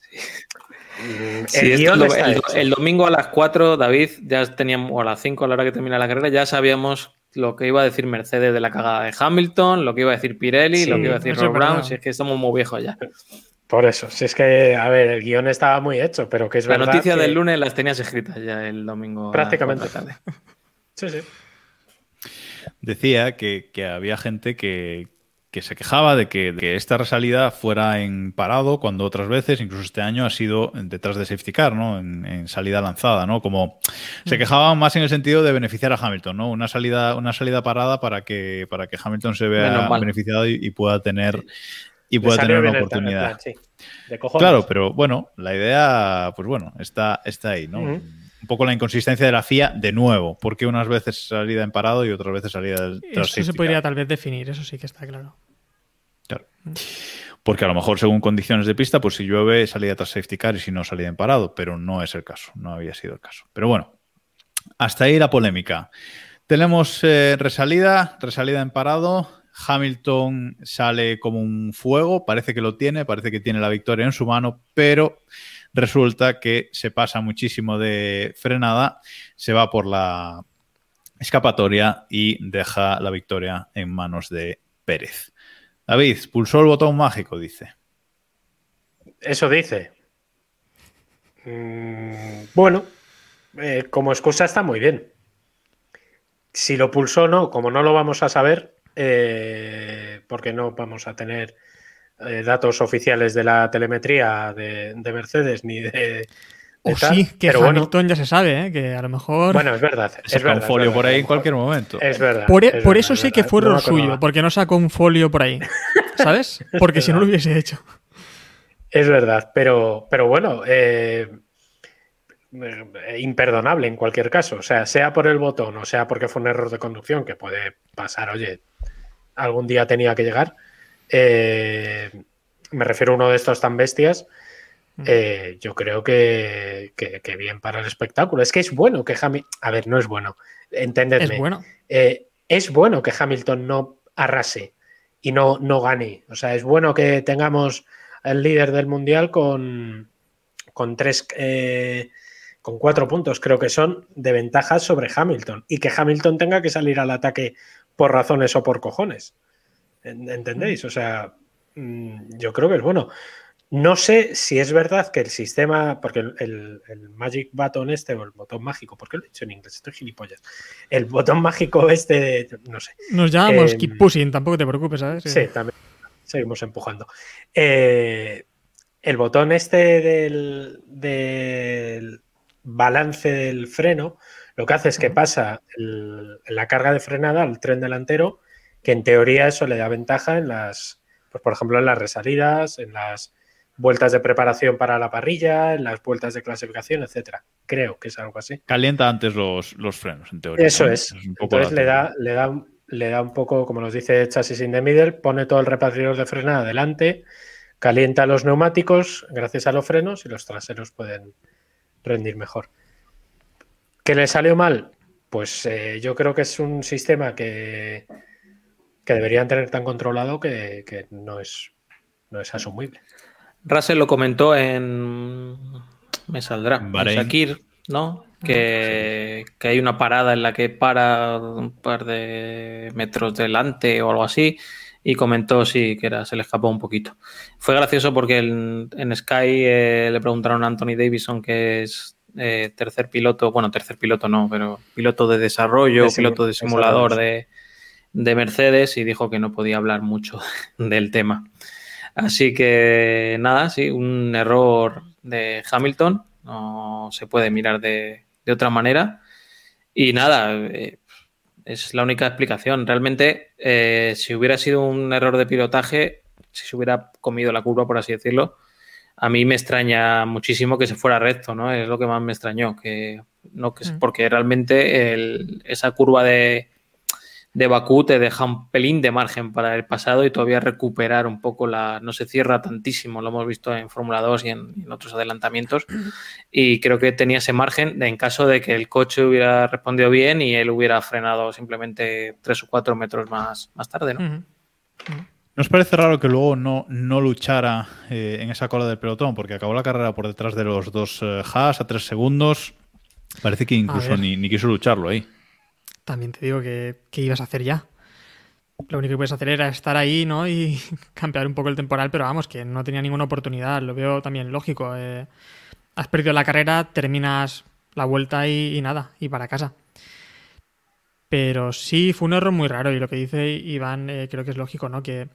Sí, el esto domingo a las 4, David, ya teníamos, o a las 5 a la hora que termina la carrera, ya sabíamos lo que iba a decir Mercedes de la cagada de Hamilton, lo que iba a decir Pirelli, Sí, lo que iba a decir eso es Ross Brown, si es que somos muy viejos ya. Por eso. Si es que, a ver, el guion estaba muy hecho, pero que es La verdad. noticia que- del lunes las tenías escritas ya el domingo. a Prácticamente. la tarde. Sí, sí. Decía que, que había gente que, que se quejaba de que, de que esta resalida fuera en parado cuando otras veces, incluso este año, ha sido detrás de safety car, ¿no? En, en salida lanzada, ¿no? Como se quejaban más en el sentido de beneficiar a Hamilton, ¿no? Una salida, una salida parada para que, para que Hamilton se vea beneficiado y, y pueda tener y pueda tener una oportunidad. plan, sí. De cojones. Claro, pero bueno, la idea, pues bueno, está, está ahí, ¿no? Un poco la inconsistencia de la FIA de nuevo, porque unas veces salida en parado y otras veces salida tras Eso se podría tal vez definir, eso sí que está claro. Claro. Porque a lo mejor según condiciones de pista, pues si llueve salida tras safety car y si no salida en parado, pero no es el caso, no había sido el caso. Pero bueno, hasta ahí la polémica. Tenemos eh, resalida, resalida en parado. Hamilton sale como un fuego, parece que lo tiene, parece que tiene la victoria en su mano, pero resulta que se pasa muchísimo de frenada, se va por la escapatoria y deja la victoria en manos de Pérez. David, pulsó el botón mágico, dice. Eso dice. Mm, bueno, eh, como excusa está muy bien. Si lo pulsó o no, como no lo vamos a saber, eh, porque no vamos a tener eh, datos oficiales de la telemetría de, de Mercedes ni de. O sí, que pero bueno, Hamilton ya se sabe, ¿eh? que a lo mejor. bueno, es verdad. Es Saca verdad, un folio verdad, por ahí en cualquier momento. Es verdad. por, e- es por verdad, eso es sé que fue No error suyo, porque no sacó un folio por ahí. ¿Sabes? Porque si no lo hubiese hecho. Es verdad, pero, pero bueno, eh, eh, imperdonable en cualquier caso. O sea, sea por el botón o sea porque fue un error de conducción que puede pasar, oye, algún día tenía que llegar. eh, me refiero a uno de estos tan bestias. Eh, yo creo que, que- que bien para el espectáculo. Es que es bueno que Hamilton. A ver, no es bueno. Entendedme. Es bueno. Eh, es bueno que Hamilton no arrase y no, no gane. O sea, es bueno que tengamos el líder del mundial con, con tres, eh, con cuatro puntos, creo que son, de ventaja sobre Hamilton. Y que Hamilton tenga que salir al ataque por razones o por cojones. En- ¿Entendéis? O sea, mm, yo creo que es bueno. No sé si es verdad que el sistema, porque el, el- el Magic Button este, o el botón mágico, porque lo he dicho en inglés, estoy gilipollas. El botón mágico este, no sé. Nos llamamos Em, keep pushing, tampoco te preocupes, ¿sabes? Sí, también. Seguimos empujando. Eh, el botón este del, del balance del freno, lo que hace es que pasa el- la carga de frenada al tren delantero, que en teoría eso le da ventaja en las, pues por ejemplo, en las resalidas, en las vueltas de preparación para la parrilla, en las vueltas de clasificación, etcétera. Creo que es algo así. Calienta antes los, los frenos, en teoría. Eso ¿no? es. poco Entonces le da, le, da, le da un poco, como nos dice Chasis in the Middle, pone todo el repartidor de frenada adelante, calienta los neumáticos gracias a los frenos y los traseros pueden rendir mejor. ¿Qué le salió mal? Pues eh, yo creo que es un sistema que, que deberían tener tan controlado que, que no, es, no es asumible. Russell lo comentó en. Me saldrá. En. Shakir, ¿no? Que, que hay una parada en la que para un par de metros delante o algo así. Y comentó, sí, que era, se le escapó un poquito. Fue gracioso porque en, en Sky eh, le preguntaron a Anthony Davison, que es eh, tercer piloto, bueno, tercer piloto no, pero piloto de desarrollo, piloto de simulador de, de Mercedes, y dijo que no podía hablar mucho del tema. Así que nada, sí, un error de Hamilton, no se puede mirar de, de otra manera. Y nada, eh, es la única explicación. Realmente, eh, si hubiera sido un error de pilotaje, si se hubiera comido la curva, por así decirlo, a mí me extraña muchísimo que se fuera recto, ¿no? Es lo que más me extrañó, que no que Mm. porque realmente el- esa curva de, de Bakú te deja un pelín de margen para el pasado y todavía recuperar un poco la. No se cierra tantísimo, lo hemos visto en Fórmula 2 y en, otros adelantamientos. Y creo que tenía ese margen de, en caso de que el coche hubiera respondido bien y él hubiera frenado simplemente tres o cuatro metros más, más tarde, ¿no? Ujú. ¿Nos parece raro que luego no, no luchara eh, en esa cola del pelotón? Porque acabó la carrera por detrás de los dos eh, Haas a tres segundos. Parece que incluso ni, ni quiso lucharlo ahí. También te digo que, que ibas a hacer ya. lo único que puedes hacer era estar ahí, ¿no? Y cambiar un poco el temporal, pero vamos, que no tenía ninguna oportunidad. Lo veo también lógico. Eh, has perdido la carrera, terminas la vuelta y, y, nada, y para casa. Pero sí, fue un error muy raro y lo que dice Iván eh, creo que es lógico, ¿no? Que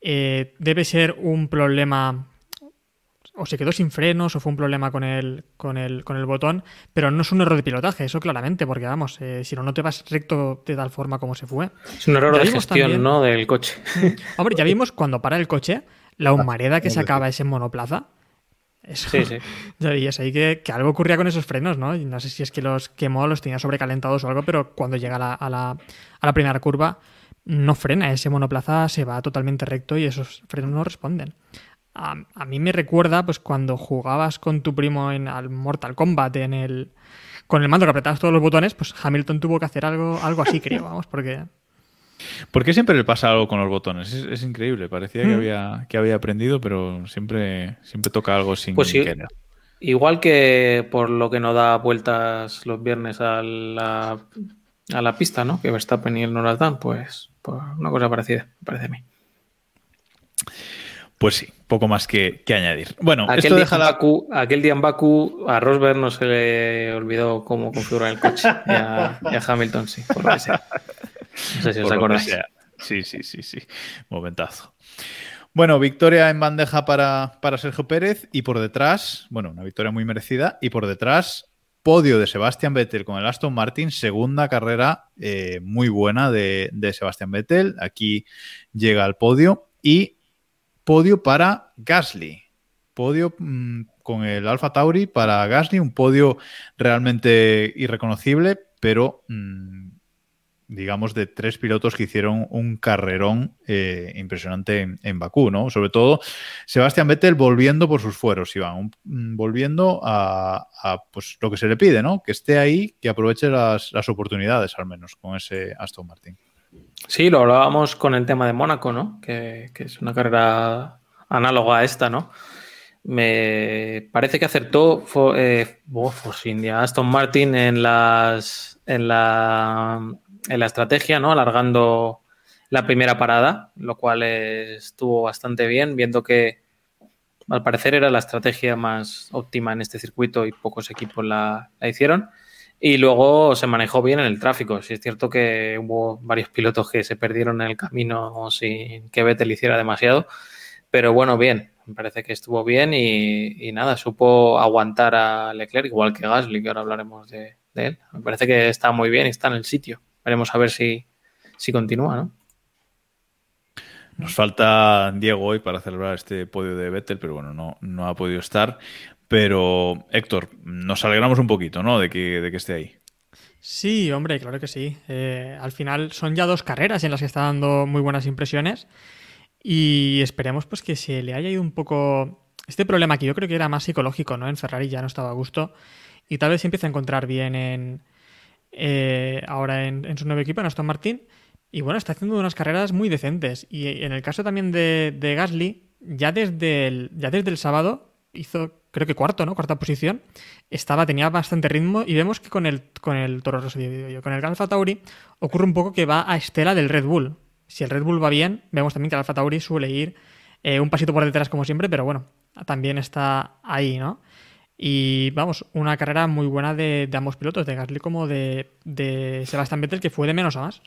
eh, debe ser un problema o se quedó sin frenos o fue un problema con el, con el, con el botón, pero no es un error de pilotaje, eso claramente, porque vamos, eh, si no, no te vas recto de tal forma como se fue. Es un error de gestión, ¿no? Del coche. Hombre, ya vimos cuando para el coche la humareda que sacaba ese monoplaza. Eso, sí, sí. Ya veías ahí que, que, algo ocurría con esos frenos, ¿no? Y no sé si es que los quemó, los tenía sobrecalentados o algo, pero cuando llega a la, a la, a la primera curva no frena, ese monoplaza se va totalmente recto y esos frenos no responden a, a, mí me recuerda pues cuando jugabas con tu primo en al Mortal Kombat en el con el mando que apretabas todos los botones, pues Hamilton tuvo que hacer algo, algo así, creo, vamos, porque ¿Por qué siempre le pasa algo con los botones? Es, es increíble. Parecía que, había, que había aprendido, pero siempre, siempre toca algo sin pues sí, querer. Igual que por lo que no da vueltas los viernes a la, a la pista, ¿no? Que Verstappen y él no las dan, pues, pues una cosa parecida, me parece a mí. Pues sí, poco más que, que añadir. Bueno, aquel, esto día deja en la... Baku, aquel día en Baku a Rosberg no se le olvidó cómo configurar el coche. Y a, y a Hamilton sí, por lo que sea. No sé si os por acordáis. Sí, sí, sí, sí. Momentazo. Bueno, victoria en bandeja para, para Sergio Pérez y por detrás, bueno, una victoria muy merecida y por detrás podio de Sebastián Vettel con el Aston Martin, segunda carrera eh, muy buena de, de Sebastián Vettel. Aquí llega al podio y podio para Gasly. Podio mmm, con el Alfa Tauri para Gasly, un podio realmente irreconocible, pero mmm, digamos de tres pilotos que hicieron un carrerón eh, impresionante en, Bakú, ¿no? Sobre todo Sebastián Vettel volviendo por sus fueros, Iván, mm, volviendo a, a, pues, lo que se le pide, ¿no? Que esté ahí, que aproveche las, las oportunidades al menos con ese Aston Martin. Sí, lo hablábamos con el tema de Mónaco, ¿no? Que, es una carrera análoga a esta, ¿no? Me parece que acertó eh, India, Aston Martin en las en la, en la estrategia, ¿no? Alargando la primera parada, lo cual estuvo bastante bien, viendo que al parecer era la estrategia más óptima en este circuito y pocos equipos la hicieron. Y luego se manejó bien en el tráfico. Sí es cierto que hubo varios pilotos que se perdieron en el camino sin que Vettel hiciera demasiado. Pero bueno, bien. Me parece que estuvo bien y, nada, supo aguantar a Leclerc, igual que Gasly, que ahora hablaremos de, de, él. Me parece que está muy bien y está en el sitio. Veremos a ver si, si continúa, ¿no? Nos falta Diego hoy para celebrar este podio de Vettel, pero bueno, no, no ha podido estar. Pero, Héctor, nos alegramos un poquito, ¿no? De que, de que esté ahí. Sí, hombre, claro que sí. Eh, al final son ya dos carreras en las que está dando muy buenas impresiones y esperemos pues que se le haya ido un poco este problema que yo creo que era más psicológico, ¿no? En Ferrari ya no estaba a gusto y tal vez se empiece a encontrar bien en eh, ahora en, su nuevo equipo, en Aston Martin. Y bueno, está haciendo unas carreras muy decentes. Y en el caso también de, Gasly, ya desde ya desde el sábado hizo creo que cuarto, ¿no? Cuarta posición. Estaba, tenía bastante ritmo y vemos que con el, con el Toro Rosso, con el Alfa Tauri, ocurre un poco que va a estela del Red Bull. Si el Red Bull va bien, vemos también que el Alfa Tauri suele ir eh, un pasito por detrás como siempre, pero bueno, también está ahí, ¿no? Y vamos, una carrera muy buena de, ambos pilotos, de Gasly como de, de Sebastián Vettel, que fue de menos a más.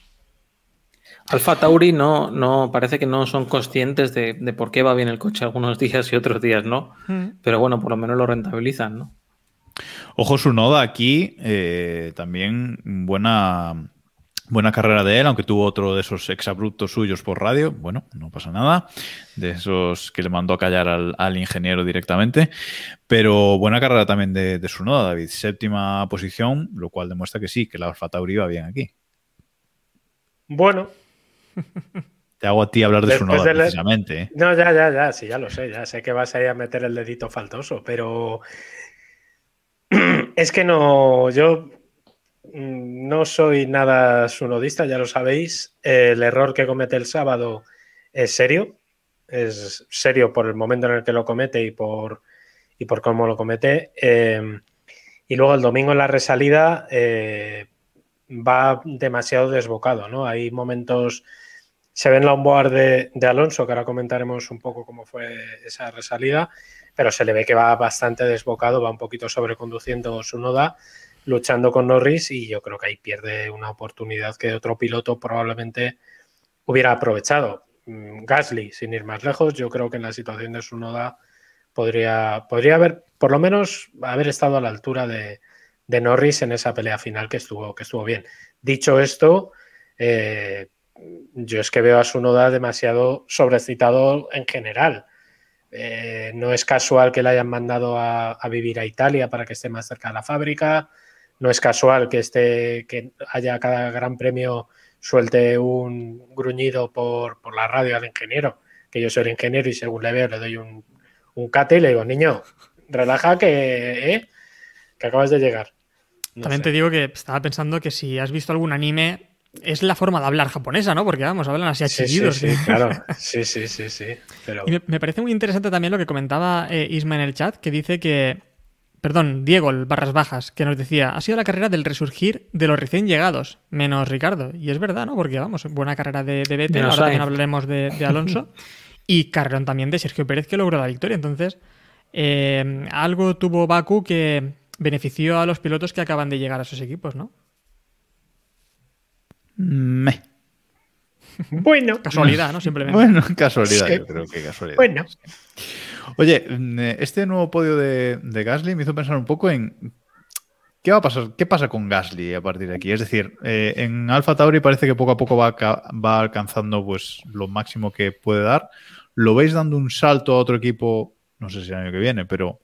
Alfa Tauri no, no parece que no son conscientes de, de, por qué va bien el coche algunos días y otros días no. Mm. Pero bueno, por lo menos lo rentabilizan, ¿no? Ojo su noda aquí, eh, también buena, buena carrera de él, aunque tuvo otro de esos exabruptos suyos por radio. Bueno, no pasa nada. De esos que le mandó a callar al, al ingeniero directamente. Pero buena carrera también de, de su noda, David. Séptima posición, lo cual demuestra que sí, que la Alfa Tauri va bien aquí. Bueno, te hago a ti hablar de Después su noda, de precisamente. ¿eh? No, ya, ya, ya, sí, ya lo sé, ya sé que vas a ir a meter el dedito faltoso, pero es que no, yo no soy nada sunodista, ya lo sabéis. El error que comete el sábado es serio, es serio por el momento en el que lo comete y por, y por cómo lo comete. Eh, y luego el domingo en la resalida eh, va demasiado desbocado, ¿no? Hay momentos se ve en la onboard de, Alonso, que ahora comentaremos un poco cómo fue esa resalida, pero se le ve que va bastante desbocado, va un poquito sobreconduciendo su noda, luchando con Norris y yo creo que ahí pierde una oportunidad que otro piloto probablemente hubiera aprovechado. Mm, Gasly, sin ir más lejos, yo creo que en la situación de su noda podría, podría haber, por lo menos, haber estado a la altura de, de Norris en esa pelea final que estuvo, que estuvo bien. Dicho esto, eh, yo es que veo a su noda demasiado sobrecitado en general. Eh, no es casual que le hayan mandado a, a, vivir a Italia para que esté más cerca de la fábrica. No es casual que esté, que haya cada gran premio suelte un gruñido por, por la radio al ingeniero, que yo soy el ingeniero y según le veo le doy un, un cate y le digo, niño, relaja que, ¿eh? que acabas de llegar. No También sé. te digo que estaba pensando que si has visto algún anime, es la forma de hablar japonesa, ¿no? Porque vamos, hablan así a chillidos. Sí, sí, sí, claro. Sí, sí, sí, sí. Pero... Y me, me, parece muy interesante también lo que comentaba eh, Isma en el chat, que dice que, perdón, Diego, el barras bajas, que nos decía, ha sido la carrera del resurgir de los recién llegados, menos Ricardo. Y es verdad, ¿no? Porque vamos, buena carrera de, de Vettel, ahora también hablaremos de, de Alonso. y carrerón también de Sergio Pérez, que logró la victoria. Entonces, eh, algo tuvo Baku que benefició a los pilotos que acaban de llegar a esos equipos, ¿no? Me. Bueno. Casualidad, ¿no? Simplemente. Bueno, casualidad, yo creo que casualidad. Bueno. Oye, este nuevo podio de, de, Gasly me hizo pensar un poco en qué va a pasar, qué pasa con Gasly a partir de aquí. Es decir, eh, en Alfa Tauri parece que poco a poco va, va alcanzando pues lo máximo que puede dar. ¿Lo veis dando un salto a otro equipo? No sé si el año que viene, pero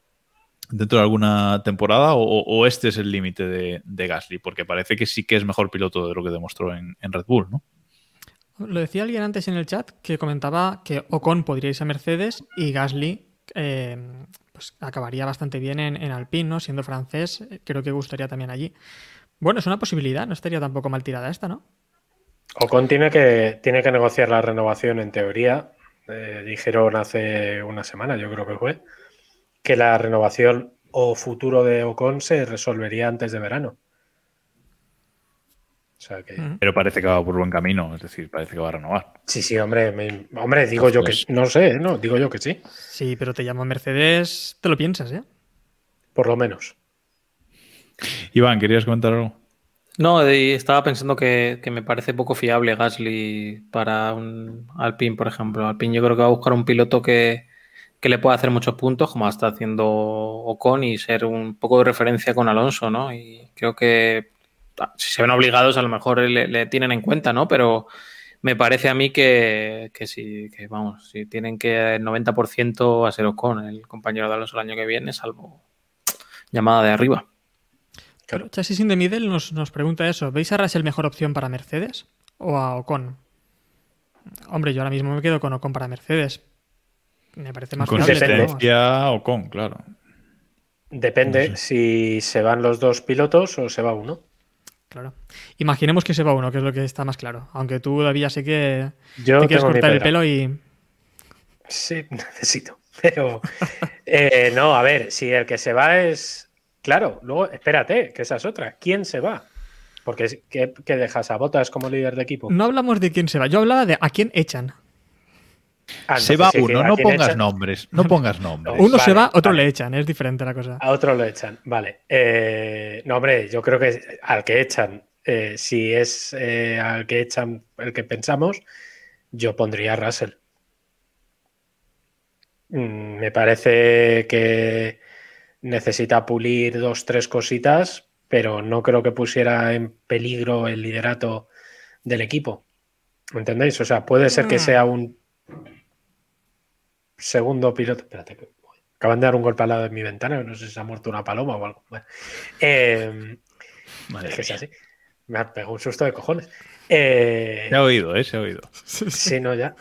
dentro de alguna temporada o, o este es el límite de, de, Gasly, porque parece que sí que es mejor piloto de lo que demostró en, en, Red Bull, ¿no? Lo decía alguien antes en el chat que comentaba que Ocon podría irse a Mercedes y Gasly eh, pues acabaría bastante bien en, en Alpine, ¿no? Siendo francés, creo que gustaría también allí. Bueno, es una posibilidad, no estaría tampoco mal tirada esta, ¿no? Ocon tiene que, tiene que negociar la renovación en teoría. Eh, dijeron hace una semana, yo creo que fue que la renovación o futuro de Ocon se resolvería antes de verano. O sea que... Pero parece que va por buen camino, es decir, parece que va a renovar. Sí, sí, hombre, me... hombre, digo yo que no sé, no, digo yo que sí. Sí, pero te llamo Mercedes, te lo piensas, ¿eh? Por lo menos. Iván, ¿querías comentar algo? No, estaba pensando que, que, me parece poco fiable Gasly para un Alpine, por ejemplo. Alpine yo creo que va a buscar un piloto que, que le pueda hacer muchos puntos, como está haciendo Ocon, y ser un poco de referencia con Alonso, ¿no? Y creo que si se ven obligados, a lo mejor le, le tienen en cuenta, ¿no? Pero me parece a mí que, que sí, que vamos, si tienen que el 90% va a ser Ocon, el compañero de Alonso el año que viene, salvo llamada de arriba. Claro. Chassis in the Middle nos, nos pregunta eso. ¿Veis a Russell mejor opción para Mercedes o a Ocon? Hombre, yo ahora mismo me quedo con Ocon para Mercedes, me parece más consistencia o con, claro. Depende no sé. si se van los dos pilotos o se va uno. Claro. Imaginemos que se va uno, que es lo que está más claro. Aunque tú todavía sé que Yo te quieres cortar el pelo y. Sí, necesito. Pero eh, no, a ver, si el que se va es. Claro, luego, espérate, que esa es otra. ¿Quién se va? Porque ¿qué, qué dejas a Botas como líder de equipo? No hablamos de quién se va, yo hablaba de a quién echan. Ah, se va uno, no pongas echan... nombres, no pongas nombres. Uno vale, se va, otro vale. le echan, es diferente la cosa. A otro lo echan, vale. Eh, no, hombre, yo creo que al que echan, eh, si es eh, al que echan el que pensamos, yo pondría a Russell. Mm, me parece que necesita pulir dos, tres cositas, pero no creo que pusiera en peligro el liderato del equipo. ¿Me entendéis? O sea, puede ser que sea un segundo piloto. Espérate, que acaban de dar un golpe al lado de mi ventana, no sé si se ha muerto una paloma o algo. Bueno, eh, Madre es que es así. Me ha pegado un susto de cojones. Eh, se ha oído, ¿eh? Se ha oído. Sí, no, ya.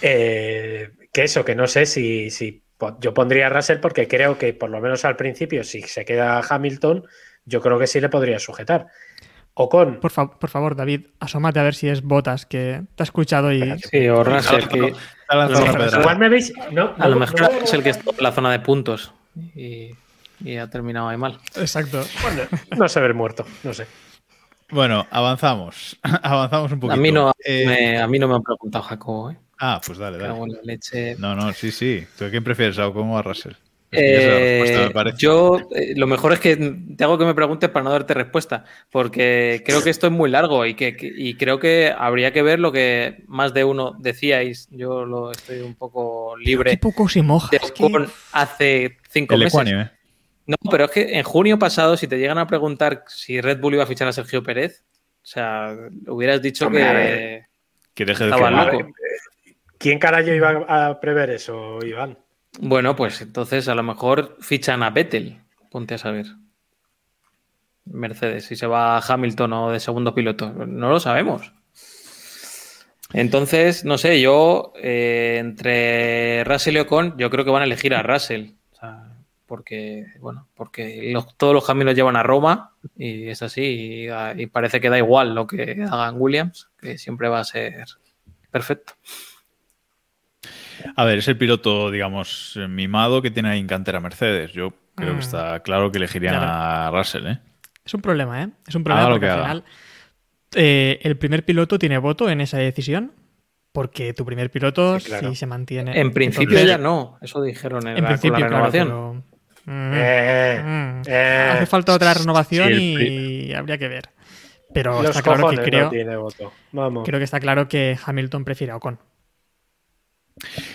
Eh, que eso, que no sé si, si yo pondría a Russell porque creo que por lo menos al principio, si se queda Hamilton, yo creo que sí le podría sujetar. Ocon. Por, fa por, favor, David, asómate a ver si es Botas, que te ha escuchado y. Sí, o Russell, que. Igual me veis. No, a lo mejor es el que está en la zona de puntos y, y, ha terminado ahí mal. Exacto. Bueno, no se haber muerto, no sé. Bueno, avanzamos. avanzamos un poquito. A mí no, Eh, me, a mí no me han preguntado, Jacobo. ¿eh? Ah, pues dale, dale. la leche. No, no, sí, sí. ¿Tú a quién prefieres, a Ocon o a Russell? Eh, me yo, eh, lo mejor es que te hago que me preguntes para no darte respuesta, porque creo que esto es muy largo y que, que- y creo que habría que ver lo que más de uno decíais. Yo lo estoy un poco libre Qué poco se moja. de es que- Ocon hace cinco El meses. ecuánime. No, pero es que en junio pasado, si te llegan a preguntar si Red Bull iba a fichar a Sergio Pérez, o sea, hubieras dicho Hombre, que. Que deje de estaba loco. ¿Quién carajo iba a prever eso, Iván? Bueno, pues entonces a lo mejor fichan a Vettel. Ponte a saber. Mercedes, si se va a Hamilton o de segundo piloto. No lo sabemos. Entonces, no sé, yo eh, entre Russell y Ocon, yo creo que van a elegir a Russell. O sea, porque, bueno, porque todos los caminos llevan a Roma y es así. Y, y parece que da igual lo que hagan Williams, que siempre va a ser perfecto. A ver, es el piloto, digamos, mimado que tiene ahí en cantera Mercedes. Yo creo Mm. que está claro que elegirían a Russell, ¿eh? Es un problema, ¿eh? Es un problema porque que al final eh, el primer piloto tiene voto en esa decisión. Porque tu primer piloto, Sí, claro. se mantiene. En principio Entonces, ya no, eso dijeron en, En la, principio, con la claro, renovación. pero- Mm, Eh, mm. eh. Hace falta otra renovación Sí, y habría que ver. Pero está claro que creo, no tiene voto. Vamos. creo que está claro que Hamilton prefiere a Ocon.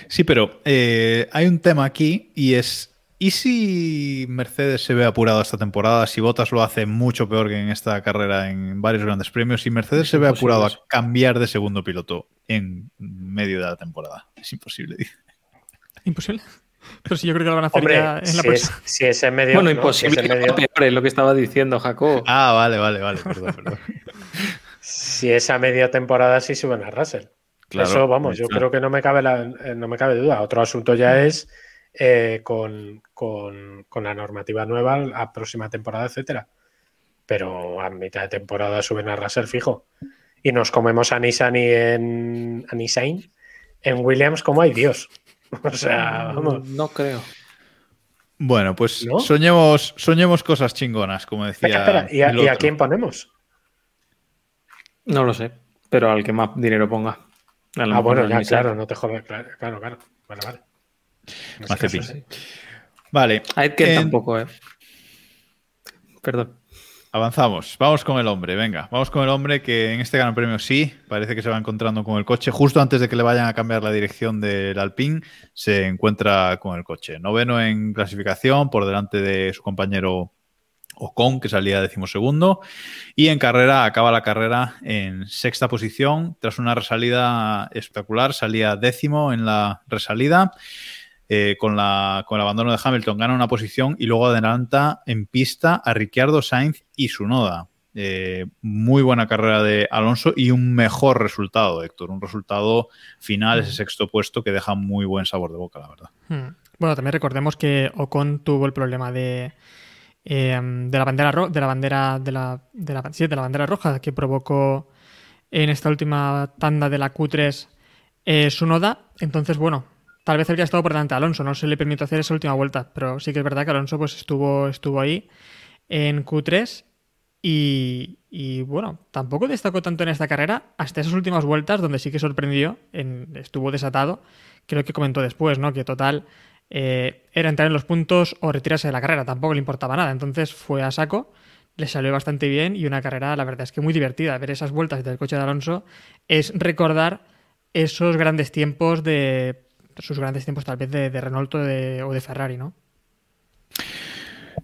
Sí, pero eh, hay un tema aquí y es, ¿y si Mercedes se ve apurado esta temporada? Si Bottas lo hace mucho peor que en esta carrera en varios grandes premios, si Mercedes se ve apurado a cambiar de segundo piloto en medio de la temporada. Es imposible, dice. Imposible. Pero sí, yo creo que lo van a hacer Hombre, ya en la si, es, próxima. si es en medio. Bueno, ¿no? imposible Si es, en medio- peor, es lo que estaba diciendo Jacob. Ah, vale, vale, vale, perdón, perdón. si es a media temporada, sí suben a Russell. Claro, Eso, vamos, yo creo que no me cabe, la- eh, no me cabe duda. Otro asunto ya es eh, con, con- con la normativa nueva, la próxima temporada, etcétera. Pero a mitad de temporada suben a Russell fijo. Y nos comemos a Nissan y en a Nissan en Williams como hay Dios. O sea, vamos. No creo. Bueno, pues ¿No? soñemos, soñemos cosas chingonas, como decía. Espera, espera, ¿y a, y quién ponemos? No lo sé. Pero al que más dinero ponga. A lo Ah, mejor bueno, no ya, claro, no te jodas. Claro, claro. claro. Vale, vale. Mazepin. caso, sí. Vale. Aitken en- tampoco, eh. Perdón. Avanzamos, vamos con el hombre, venga, vamos con el hombre que en este Gran Premio sí, parece que se va encontrando con el coche, justo antes de que le vayan a cambiar la dirección del Alpine, se encuentra con el coche. Noveno en clasificación, por delante de su compañero Ocon, que salía decimosegundo, y en carrera acaba la carrera en sexta posición, tras una resalida espectacular, salía décimo en la resalida. eh, con, la, con el abandono de Hamilton gana una posición y luego adelanta en pista a Ricciardo Sainz y Sunoda. Eh, muy buena carrera de Alonso y un mejor resultado, Héctor. Un resultado final, ese sexto puesto que deja muy buen sabor de boca, la verdad. Hmm. Bueno, también recordemos que Ocon tuvo el problema de, eh, de la bandera de la bandera de la, de la de la bandera roja que provocó en esta última tanda de la Q3 eh, Sunoda. Entonces, bueno, tal vez habría estado por delante de Alonso, no se le permitió hacer esa última vuelta, pero sí que es verdad que Alonso pues estuvo, estuvo ahí en Q3 y, y, bueno, tampoco destacó tanto en esta carrera hasta esas últimas vueltas donde sí que sorprendió, en- estuvo desatado, creo que comentó después, ¿no? Que total eh, era entrar en los puntos o retirarse de la carrera, tampoco le importaba nada, entonces fue a saco, le salió bastante bien y una carrera, la verdad es que muy divertida, ver esas vueltas del coche de Alonso es recordar esos grandes tiempos de sus grandes tiempos tal vez de, Renault o de, o de Ferrari, ¿no?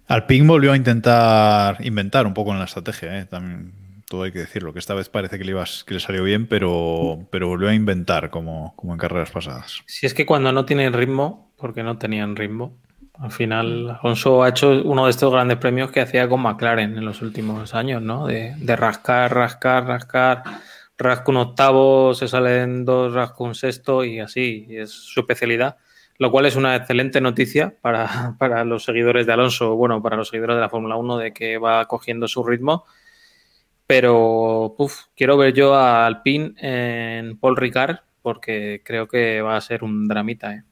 Alpine volvió a intentar inventar un poco en la estrategia, ¿eh? también hay que decirlo, que esta vez parece que le, ibas- que le salió bien, pero, pero volvió a inventar como, como en carreras pasadas. Si es que cuando no tienen ritmo, porque no tenían ritmo, al final Alonso ha hecho uno de estos grandes premios que hacía con McLaren en los últimos años, ¿no? De, de rascar, rascar, rascar, rasca un octavo, se salen dos, rasca un sexto y así, y es su especialidad. Lo cual es una excelente noticia para, para los seguidores de Alonso, bueno, para los seguidores de la Fórmula 1, de que va cogiendo su ritmo. Pero puf, quiero ver yo a Alpine en Paul Ricard porque creo que va a ser un dramita. ¿eh?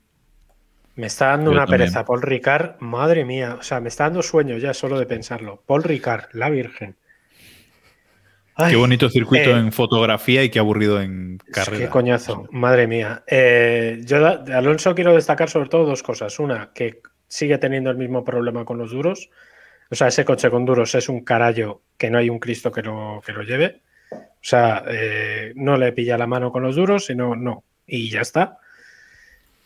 Me está dando Yo una también. pereza. Paul Ricard, madre mía. O sea, me está dando sueño ya solo de pensarlo. Paul Ricard, la Virgen. Ay, Qué bonito circuito eh, en fotografía y qué aburrido en carrera. Qué coñazo, madre mía. Eh, yo de Alonso quiero destacar sobre todo dos cosas. Una, que sigue teniendo el mismo problema con los duros. O sea, ese coche con duros es un carallo que no hay un Cristo que lo, que lo lleve. O sea, eh, no le pilla la mano con los duros, sino no. Y ya está.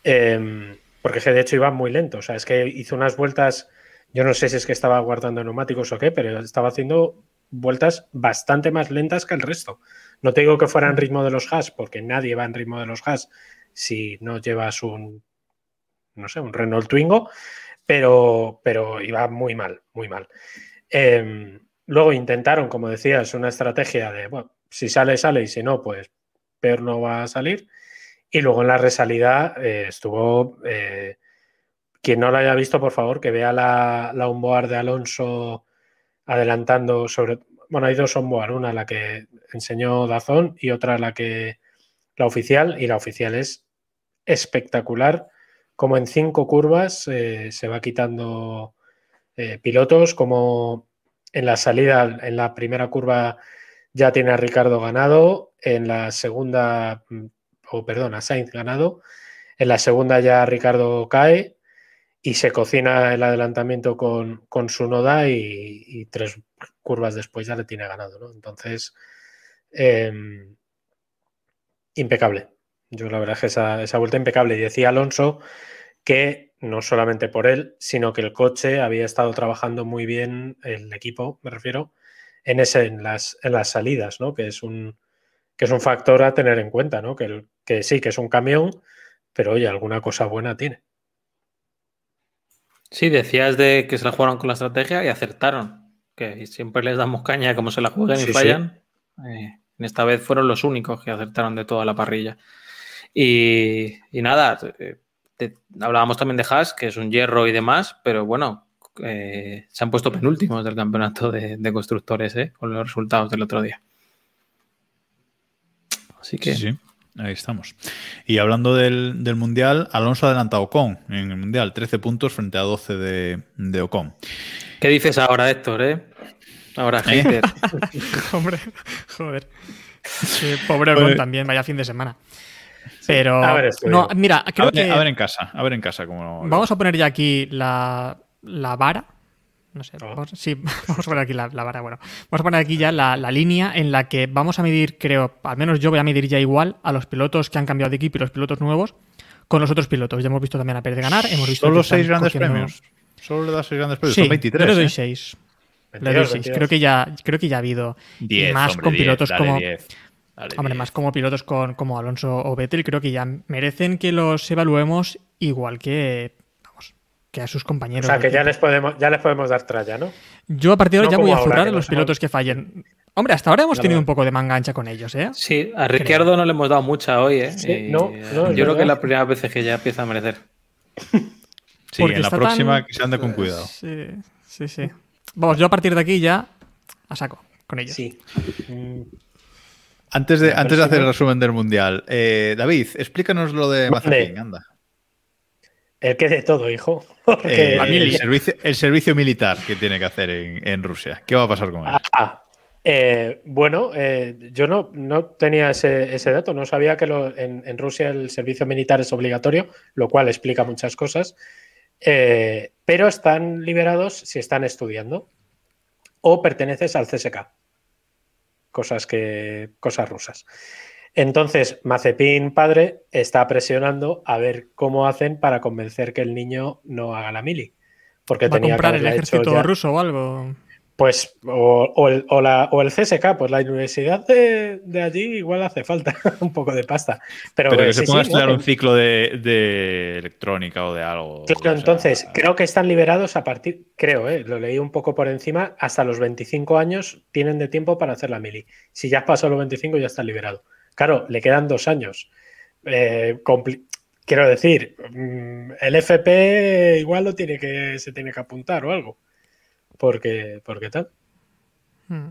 Eh, porque de hecho iba muy lento. O sea, es que hizo unas vueltas. Yo no sé si es que estaba guardando neumáticos o qué, pero estaba haciendo vueltas bastante más lentas que el resto. No te digo que fuera en ritmo de los Haas, porque nadie va en ritmo de los Haas si no llevas un, no sé, un Renault Twingo, pero, pero iba muy mal, muy mal. Eh, luego intentaron, como decías, una estrategia de, bueno, si sale, sale, y si no, pues peor no va a salir. Y luego en la resalida eh, estuvo, eh, quien no lo haya visto, por favor, que vea la, la onboard de Alonso adelantando sobre, bueno, hay dos onboard, una la que enseñó Dazón y otra la que, la oficial, y la oficial es espectacular, como en cinco curvas eh, se va quitando eh, pilotos, como en la salida, en la primera curva ya tiene a Ricardo ganado, en la segunda, mm, o perdón, a Sainz ganado, en la segunda ya Ricardo cae y se cocina el adelantamiento con, con su noda y, tres curvas después ya le tiene ganado, ¿no? Entonces, eh, impecable. Yo la verdad es que esa, esa vuelta impecable. Y decía Alonso que no solamente por él, sino que el coche había estado trabajando muy bien, el equipo, me refiero, en, ese, en, las, en las salidas, ¿no? Que es un, que es un factor a tener en cuenta, ¿no? Que, el, que sí, que es un camión, pero oye, alguna cosa buena tiene. Sí, decías de que se la jugaron con la estrategia y acertaron. Que siempre les damos caña como se la jueguen Sí, y fallan. Eh, en esta vez fueron los únicos que acertaron de toda la parrilla. Y, y nada, eh, te- hablábamos también de Haas, que es un hierro y demás, pero bueno, eh, se han puesto penúltimos del campeonato de, de constructores, eh, con los resultados del otro día. Así que Sí, sí, ahí estamos. Y hablando del, del Mundial, Alonso ha adelantado Ocon en el Mundial, 13 puntos frente a 12 de, de Ocon. ¿Qué dices ahora, Héctor? Eh? Ahora, ¿Eh? hater. Hombre, joder. Sí, pobre Ocon también, vaya fin de semana. Pero. a ver, no, mira, A creo ver, que. a ver en casa, a ver en casa cómo... Vamos a poner ya aquí la, la vara. No sé, Oh. vamos, sí, vamos a poner aquí la, la vara. Bueno, vamos a poner aquí ya la, la línea en la que vamos a medir, creo, al menos yo voy a medir ya igual a los pilotos que han cambiado de equipo y los pilotos nuevos con los otros pilotos. Ya hemos visto también a Pérez ganar, hemos visto. Solo seis grandes cogiendo- premios. Solo le das seis grandes premios. Sí, Son 23. yo le doy ¿eh? 6. Le 22, doy 6. 22. Creo que ya, creo que ya ha habido. y 10, más hombre, con 10, pilotos como. 10, dale Hombre, 10. más como pilotos con, como Alonso o Vettel, creo que ya merecen que los evaluemos igual que, vamos, que a sus O compañeros. sea, de que ya les podemos, ya les podemos dar tralla, ¿no? Yo a partir de ahora no ya voy a zurrar a los pilotos que fallen. Hombre, hasta ahora hemos tenido un poco de manga ancha con ellos, ¿eh? Sí, a Ricciardo no le hemos dado mucha hoy, ¿eh? Sí, no, yo creo que es la primera vez que ya empieza a merecer. Sí, Porque en la próxima tan- que se ande con cuidado. Sí, sí, sí. Vamos, yo a partir de aquí ya a saco con ellos. Sí. Antes de, antes de hacer el resumen del Mundial, eh, David, explícanos lo de. Mazepin, anda. El que de todo, hijo. Porque- Eh, el, servicio, el servicio militar que tiene que hacer en, en Rusia. ¿Qué va a pasar con él? Ah, eh, bueno, eh, yo no, no tenía ese, ese dato, no sabía que lo- en, en Rusia el servicio militar es obligatorio, lo cual explica muchas cosas, eh, pero están liberados si están estudiando o perteneces al CSK, cosas, que, cosas rusas. Entonces, Mazepin padre está presionando a ver cómo hacen para convencer que el niño no haga la mili. Porque ¿Va a tenía comprar que el hecho ejército ya- ruso o algo? Pues, o, o el, o la- o el CSK, pues la universidad de, de allí igual hace falta un poco de pasta. Pero, Pero eh, que se sí, ponga a estudiar ¿no? un ciclo de, de electrónica o de algo. Claro, sea, entonces, creo que están liberados a partir, creo, eh, lo leí un poco por encima, hasta los 25 años tienen de tiempo para hacer la mili. Si ya has pasado los 25, ya están liberados. Claro, le quedan dos años. Eh, quiero decir, mm, el FP igual lo tiene que, se tiene que apuntar o algo. Porque, porque tal. Mm.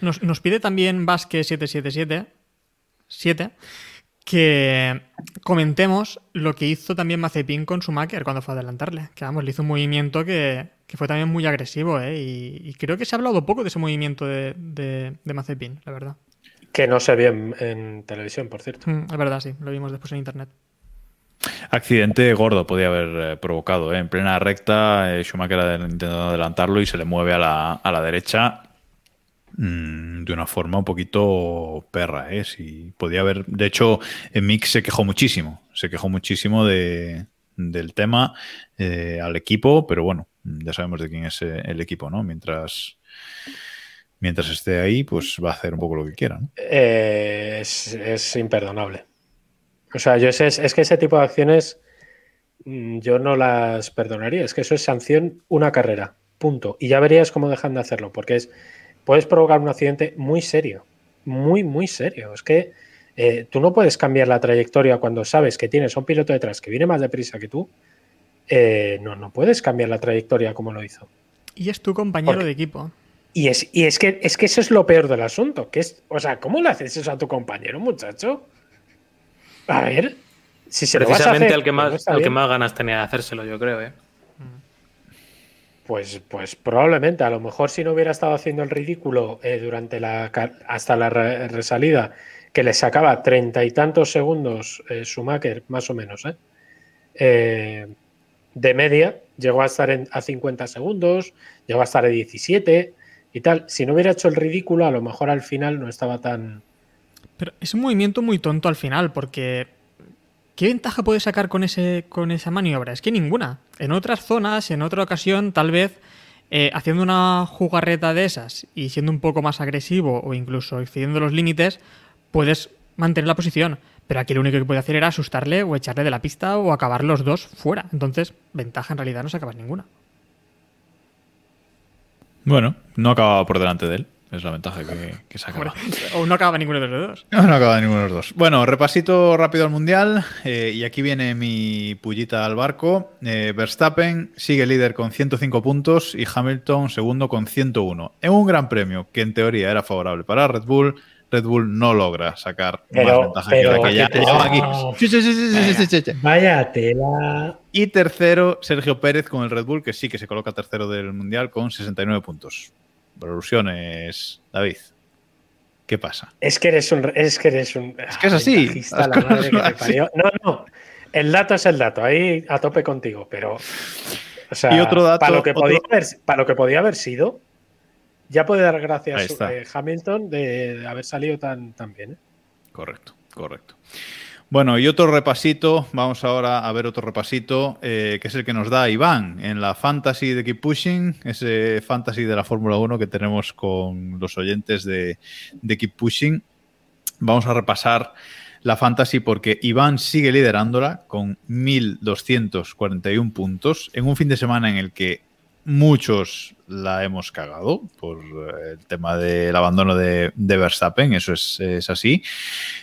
Nos, nos pide también Vasque 777 7 que comentemos lo que hizo también Mazepin con Schumacher cuando fue a adelantarle. Que vamos, le hizo un movimiento que, que fue también muy agresivo, ¿eh? Y, y creo que se ha hablado poco de ese movimiento de, de, de Mazepin, la verdad. Que no se ve en, en televisión, por cierto. Mm, es verdad, sí, lo vimos después en internet. Accidente gordo podía haber eh, provocado. ¿eh? En plena recta, eh, Schumacher intentando adelantarlo y se le mueve a la, a la derecha mm, de una forma un poquito perra. ¿eh? Podía haber. De hecho, Mix se quejó muchísimo. Se quejó muchísimo de, del tema al equipo, pero bueno, ya sabemos de quién es el equipo, ¿no? Mientras. Mientras esté ahí, pues va a hacer un poco lo que quiera. es imperdonable. O sea, yo sé, es que ese tipo de acciones mm, yo no las perdonaría. Es que eso es sanción una carrera. Punto. Y ya verías cómo dejan de hacerlo, porque es puedes provocar un accidente muy serio. Muy, muy serio. Es que eh, tú no puedes cambiar la trayectoria cuando sabes que tienes a un piloto detrás que viene más deprisa que tú. Eh, no, no puedes cambiar la trayectoria como lo hizo. Y es tu compañero Porque- de equipo. Y es, y es que es que eso es lo peor del asunto. Que es, o sea, ¿cómo le haces eso a tu compañero, muchacho? A ver, si se Precisamente hacer, al que pues más, al que más ganas tenía de hacérselo, yo creo, ¿eh? Pues, pues probablemente, a lo mejor si no hubiera estado haciendo el ridículo eh, durante la hasta la re- resalida, que le sacaba treinta y tantos segundos eh, Schumacher, más o menos, ¿eh? Eh, de media, llegó a estar en- a 50 segundos, llegó a estar a 17 y tal. Si no hubiera hecho el ridículo, a lo mejor al final no estaba tan. Pero es un movimiento muy tonto al final, porque ¿qué ventaja puede sacar con, ese, con esa maniobra? Es que ninguna. En otras zonas, en otra ocasión, tal vez eh, haciendo una jugarreta de esas y siendo un poco más agresivo o incluso excediendo los límites, puedes mantener la posición. Pero aquí lo único que puede hacer era asustarle o echarle de la pista o acabar los dos fuera. Entonces, ventaja en realidad no sacabas ninguna. Bueno, no acababa por delante de él. Es la ventaja que, que sacaba. O no acaba ninguno de los dos. No, no acaba ninguno de los dos. Bueno, repasito rápido al Mundial. eh, y aquí viene mi pullita al barco. Eh, Verstappen sigue líder con 105 puntos y Hamilton segundo con 101. En un gran premio que en teoría era favorable para Red Bull, Red Bull no logra sacar Pero- más ventaja pero- que la que ya ¿qué te- llevaba aquí. Sí, sí, sí, sí, sí, sí, sí, sí. Vaya tela. Y tercero, Sergio Pérez con el Red Bull, que sí que se coloca tercero del Mundial con 69 puntos. Por alusiones, David. ¿Qué pasa? Es que eres un. Es que eres un. Es que es así, la madre que te así. parió. No, no. El dato es el dato. Ahí a tope contigo. Pero. O sea, Y otro dato- para, lo que otro- podía haber, para lo que podía haber sido, ya puede dar gracias está. eh, Hamilton de, de haber salido tan, tan bien. ¿eh? Correcto, correcto. Bueno, y otro repasito, vamos ahora a ver otro repasito, eh, que es el que nos da Iván en la Fantasy de Keep Pushing, ese Fantasy de la Fórmula 1 que tenemos con los oyentes de, de Keep Pushing. Vamos a repasar la Fantasy porque Iván sigue liderándola con 1.241 puntos en un fin de semana en el que muchos la hemos cagado por eh, el tema del abandono de, de Verstappen, eso es, es así.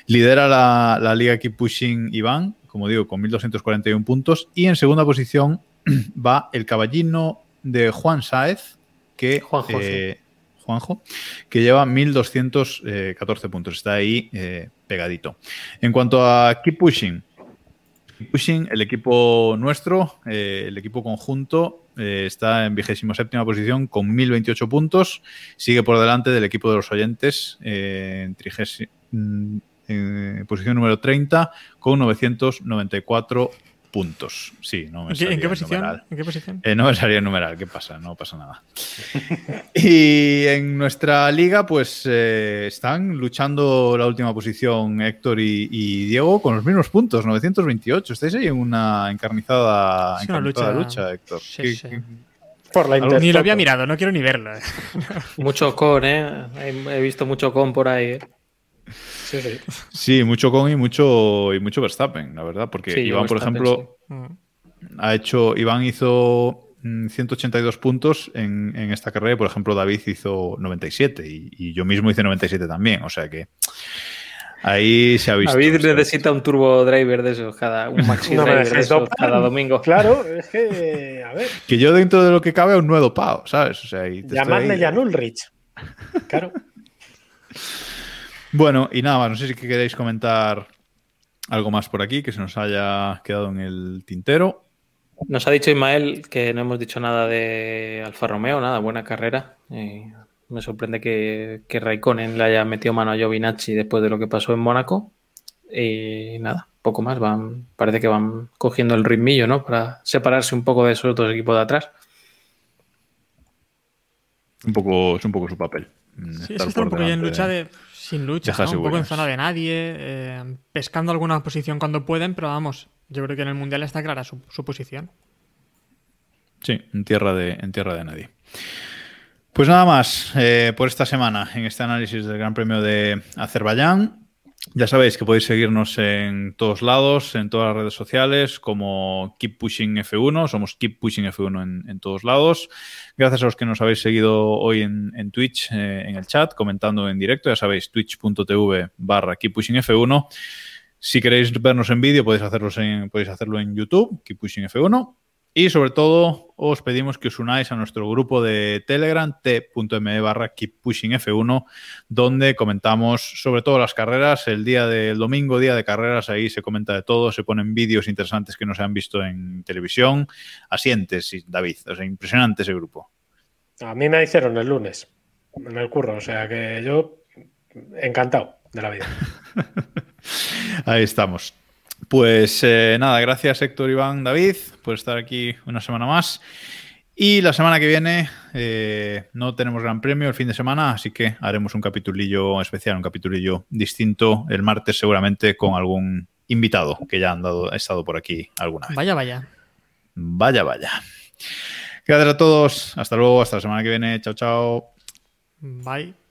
Lidera la, la liga Keep Pushing Iván, como digo, con 1.241 puntos. Y en segunda posición va el caballino de Juan Sáez, que, Juanjo, eh, Juanjo, que lleva 1.214 puntos. Está ahí eh, pegadito. En cuanto a Keep Pushing, Pushing, el equipo nuestro, eh, el equipo conjunto, eh, está en vigésimo séptima posición con 1028 puntos. Sigue por delante del equipo de los oyentes eh, en mm, en posición número 30 con 994 puntos. Sí, no me ¿En qué, en posición? numeral. ¿En qué posición? Eh, no me salía el numeral, ¿qué pasa? No pasa nada. y en nuestra liga, pues eh, están luchando la última posición Héctor y, y Diego con los mismos puntos, 928. Estáis ahí en una encarnizada, Es una encarnizada lucha, lucha. Héctor. Sí, ¿Qué- sí. qué- Por la. Ni lo había mirado, no quiero ni verlo. eh. Mucho con, ¿eh? He he visto mucho con por ahí. ¿eh? Sí, sí. Sí, mucho con y mucho, y mucho Verstappen, la verdad, porque Sí, Iván, por ejemplo, Mm. ha hecho, Iván hizo mm, 182 puntos en, en esta carrera, y, por ejemplo, David hizo 97 y, y yo mismo hice 97 también, o sea que ahí se ha visto. David necesita un turbo driver de esos, cada, un maxi No me driver de esos cada domingo. Claro, es que. A ver. Que yo dentro de lo que cabe aún no he dopado, ¿sabes? O sea, y te estoy ahí- Jan Ulrich. Claro. Bueno, y nada más, no sé si queréis comentar algo más por aquí que se nos haya quedado en el tintero. Nos ha dicho Ismael que no hemos dicho nada de Alfa Romeo, nada, buena carrera. Eh, me sorprende que, que Raikkonen le haya metido mano a Giovinacci después de lo que pasó en Mónaco. Y nada, poco más. Van, parece que van cogiendo el ritmillo, ¿no? Para separarse un poco de esos otros equipos de atrás. Un poco, es un poco su papel. Sí, es estar un poco ya en lucha de. Sin lucha, ¿no? un poco en zona de nadie, eh, pescando alguna posición cuando pueden, pero vamos, yo creo que en el Mundial está clara su, su posición. Sí, en tierra de, en tierra de nadie. Pues nada más eh, por esta semana en este análisis del Gran Premio de Azerbaiyán. Ya sabéis que podéis seguirnos en todos lados, en todas las redes sociales, como Keep Pushing F1. Somos Keep Pushing F1 en, todos lados. Gracias a los que nos habéis seguido hoy en, Twitch, eh, en el chat, comentando en directo. Ya sabéis, twitch.tv barra Keep Pushing F1. Si queréis vernos en vídeo, podéis, podéis hacerlo en YouTube, Keep Pushing F1. Y sobre todo, os pedimos que os unáis a nuestro grupo de Telegram, t.me barra Keep Pushing F1, donde comentamos sobre todo las carreras. El día del domingo, día de carreras, ahí se comenta de todo, se ponen vídeos interesantes que no se han visto en televisión. Asientes, David, o sea, impresionante ese grupo. A mí me hicieron el lunes, en el curro, o sea que yo encantado de la vida. ahí estamos. Pues eh, nada, gracias Héctor, Iván, David, por estar aquí una semana más. Y la semana que viene eh, no tenemos gran premio el fin de semana, así que haremos un capitulillo especial, un capitulillo distinto el martes seguramente con algún invitado que ya han dado, ha estado por aquí alguna vez. Vaya, vaya. Vaya, vaya. Gracias a todos. Hasta luego, hasta la semana que viene. Chao, chao. Bye.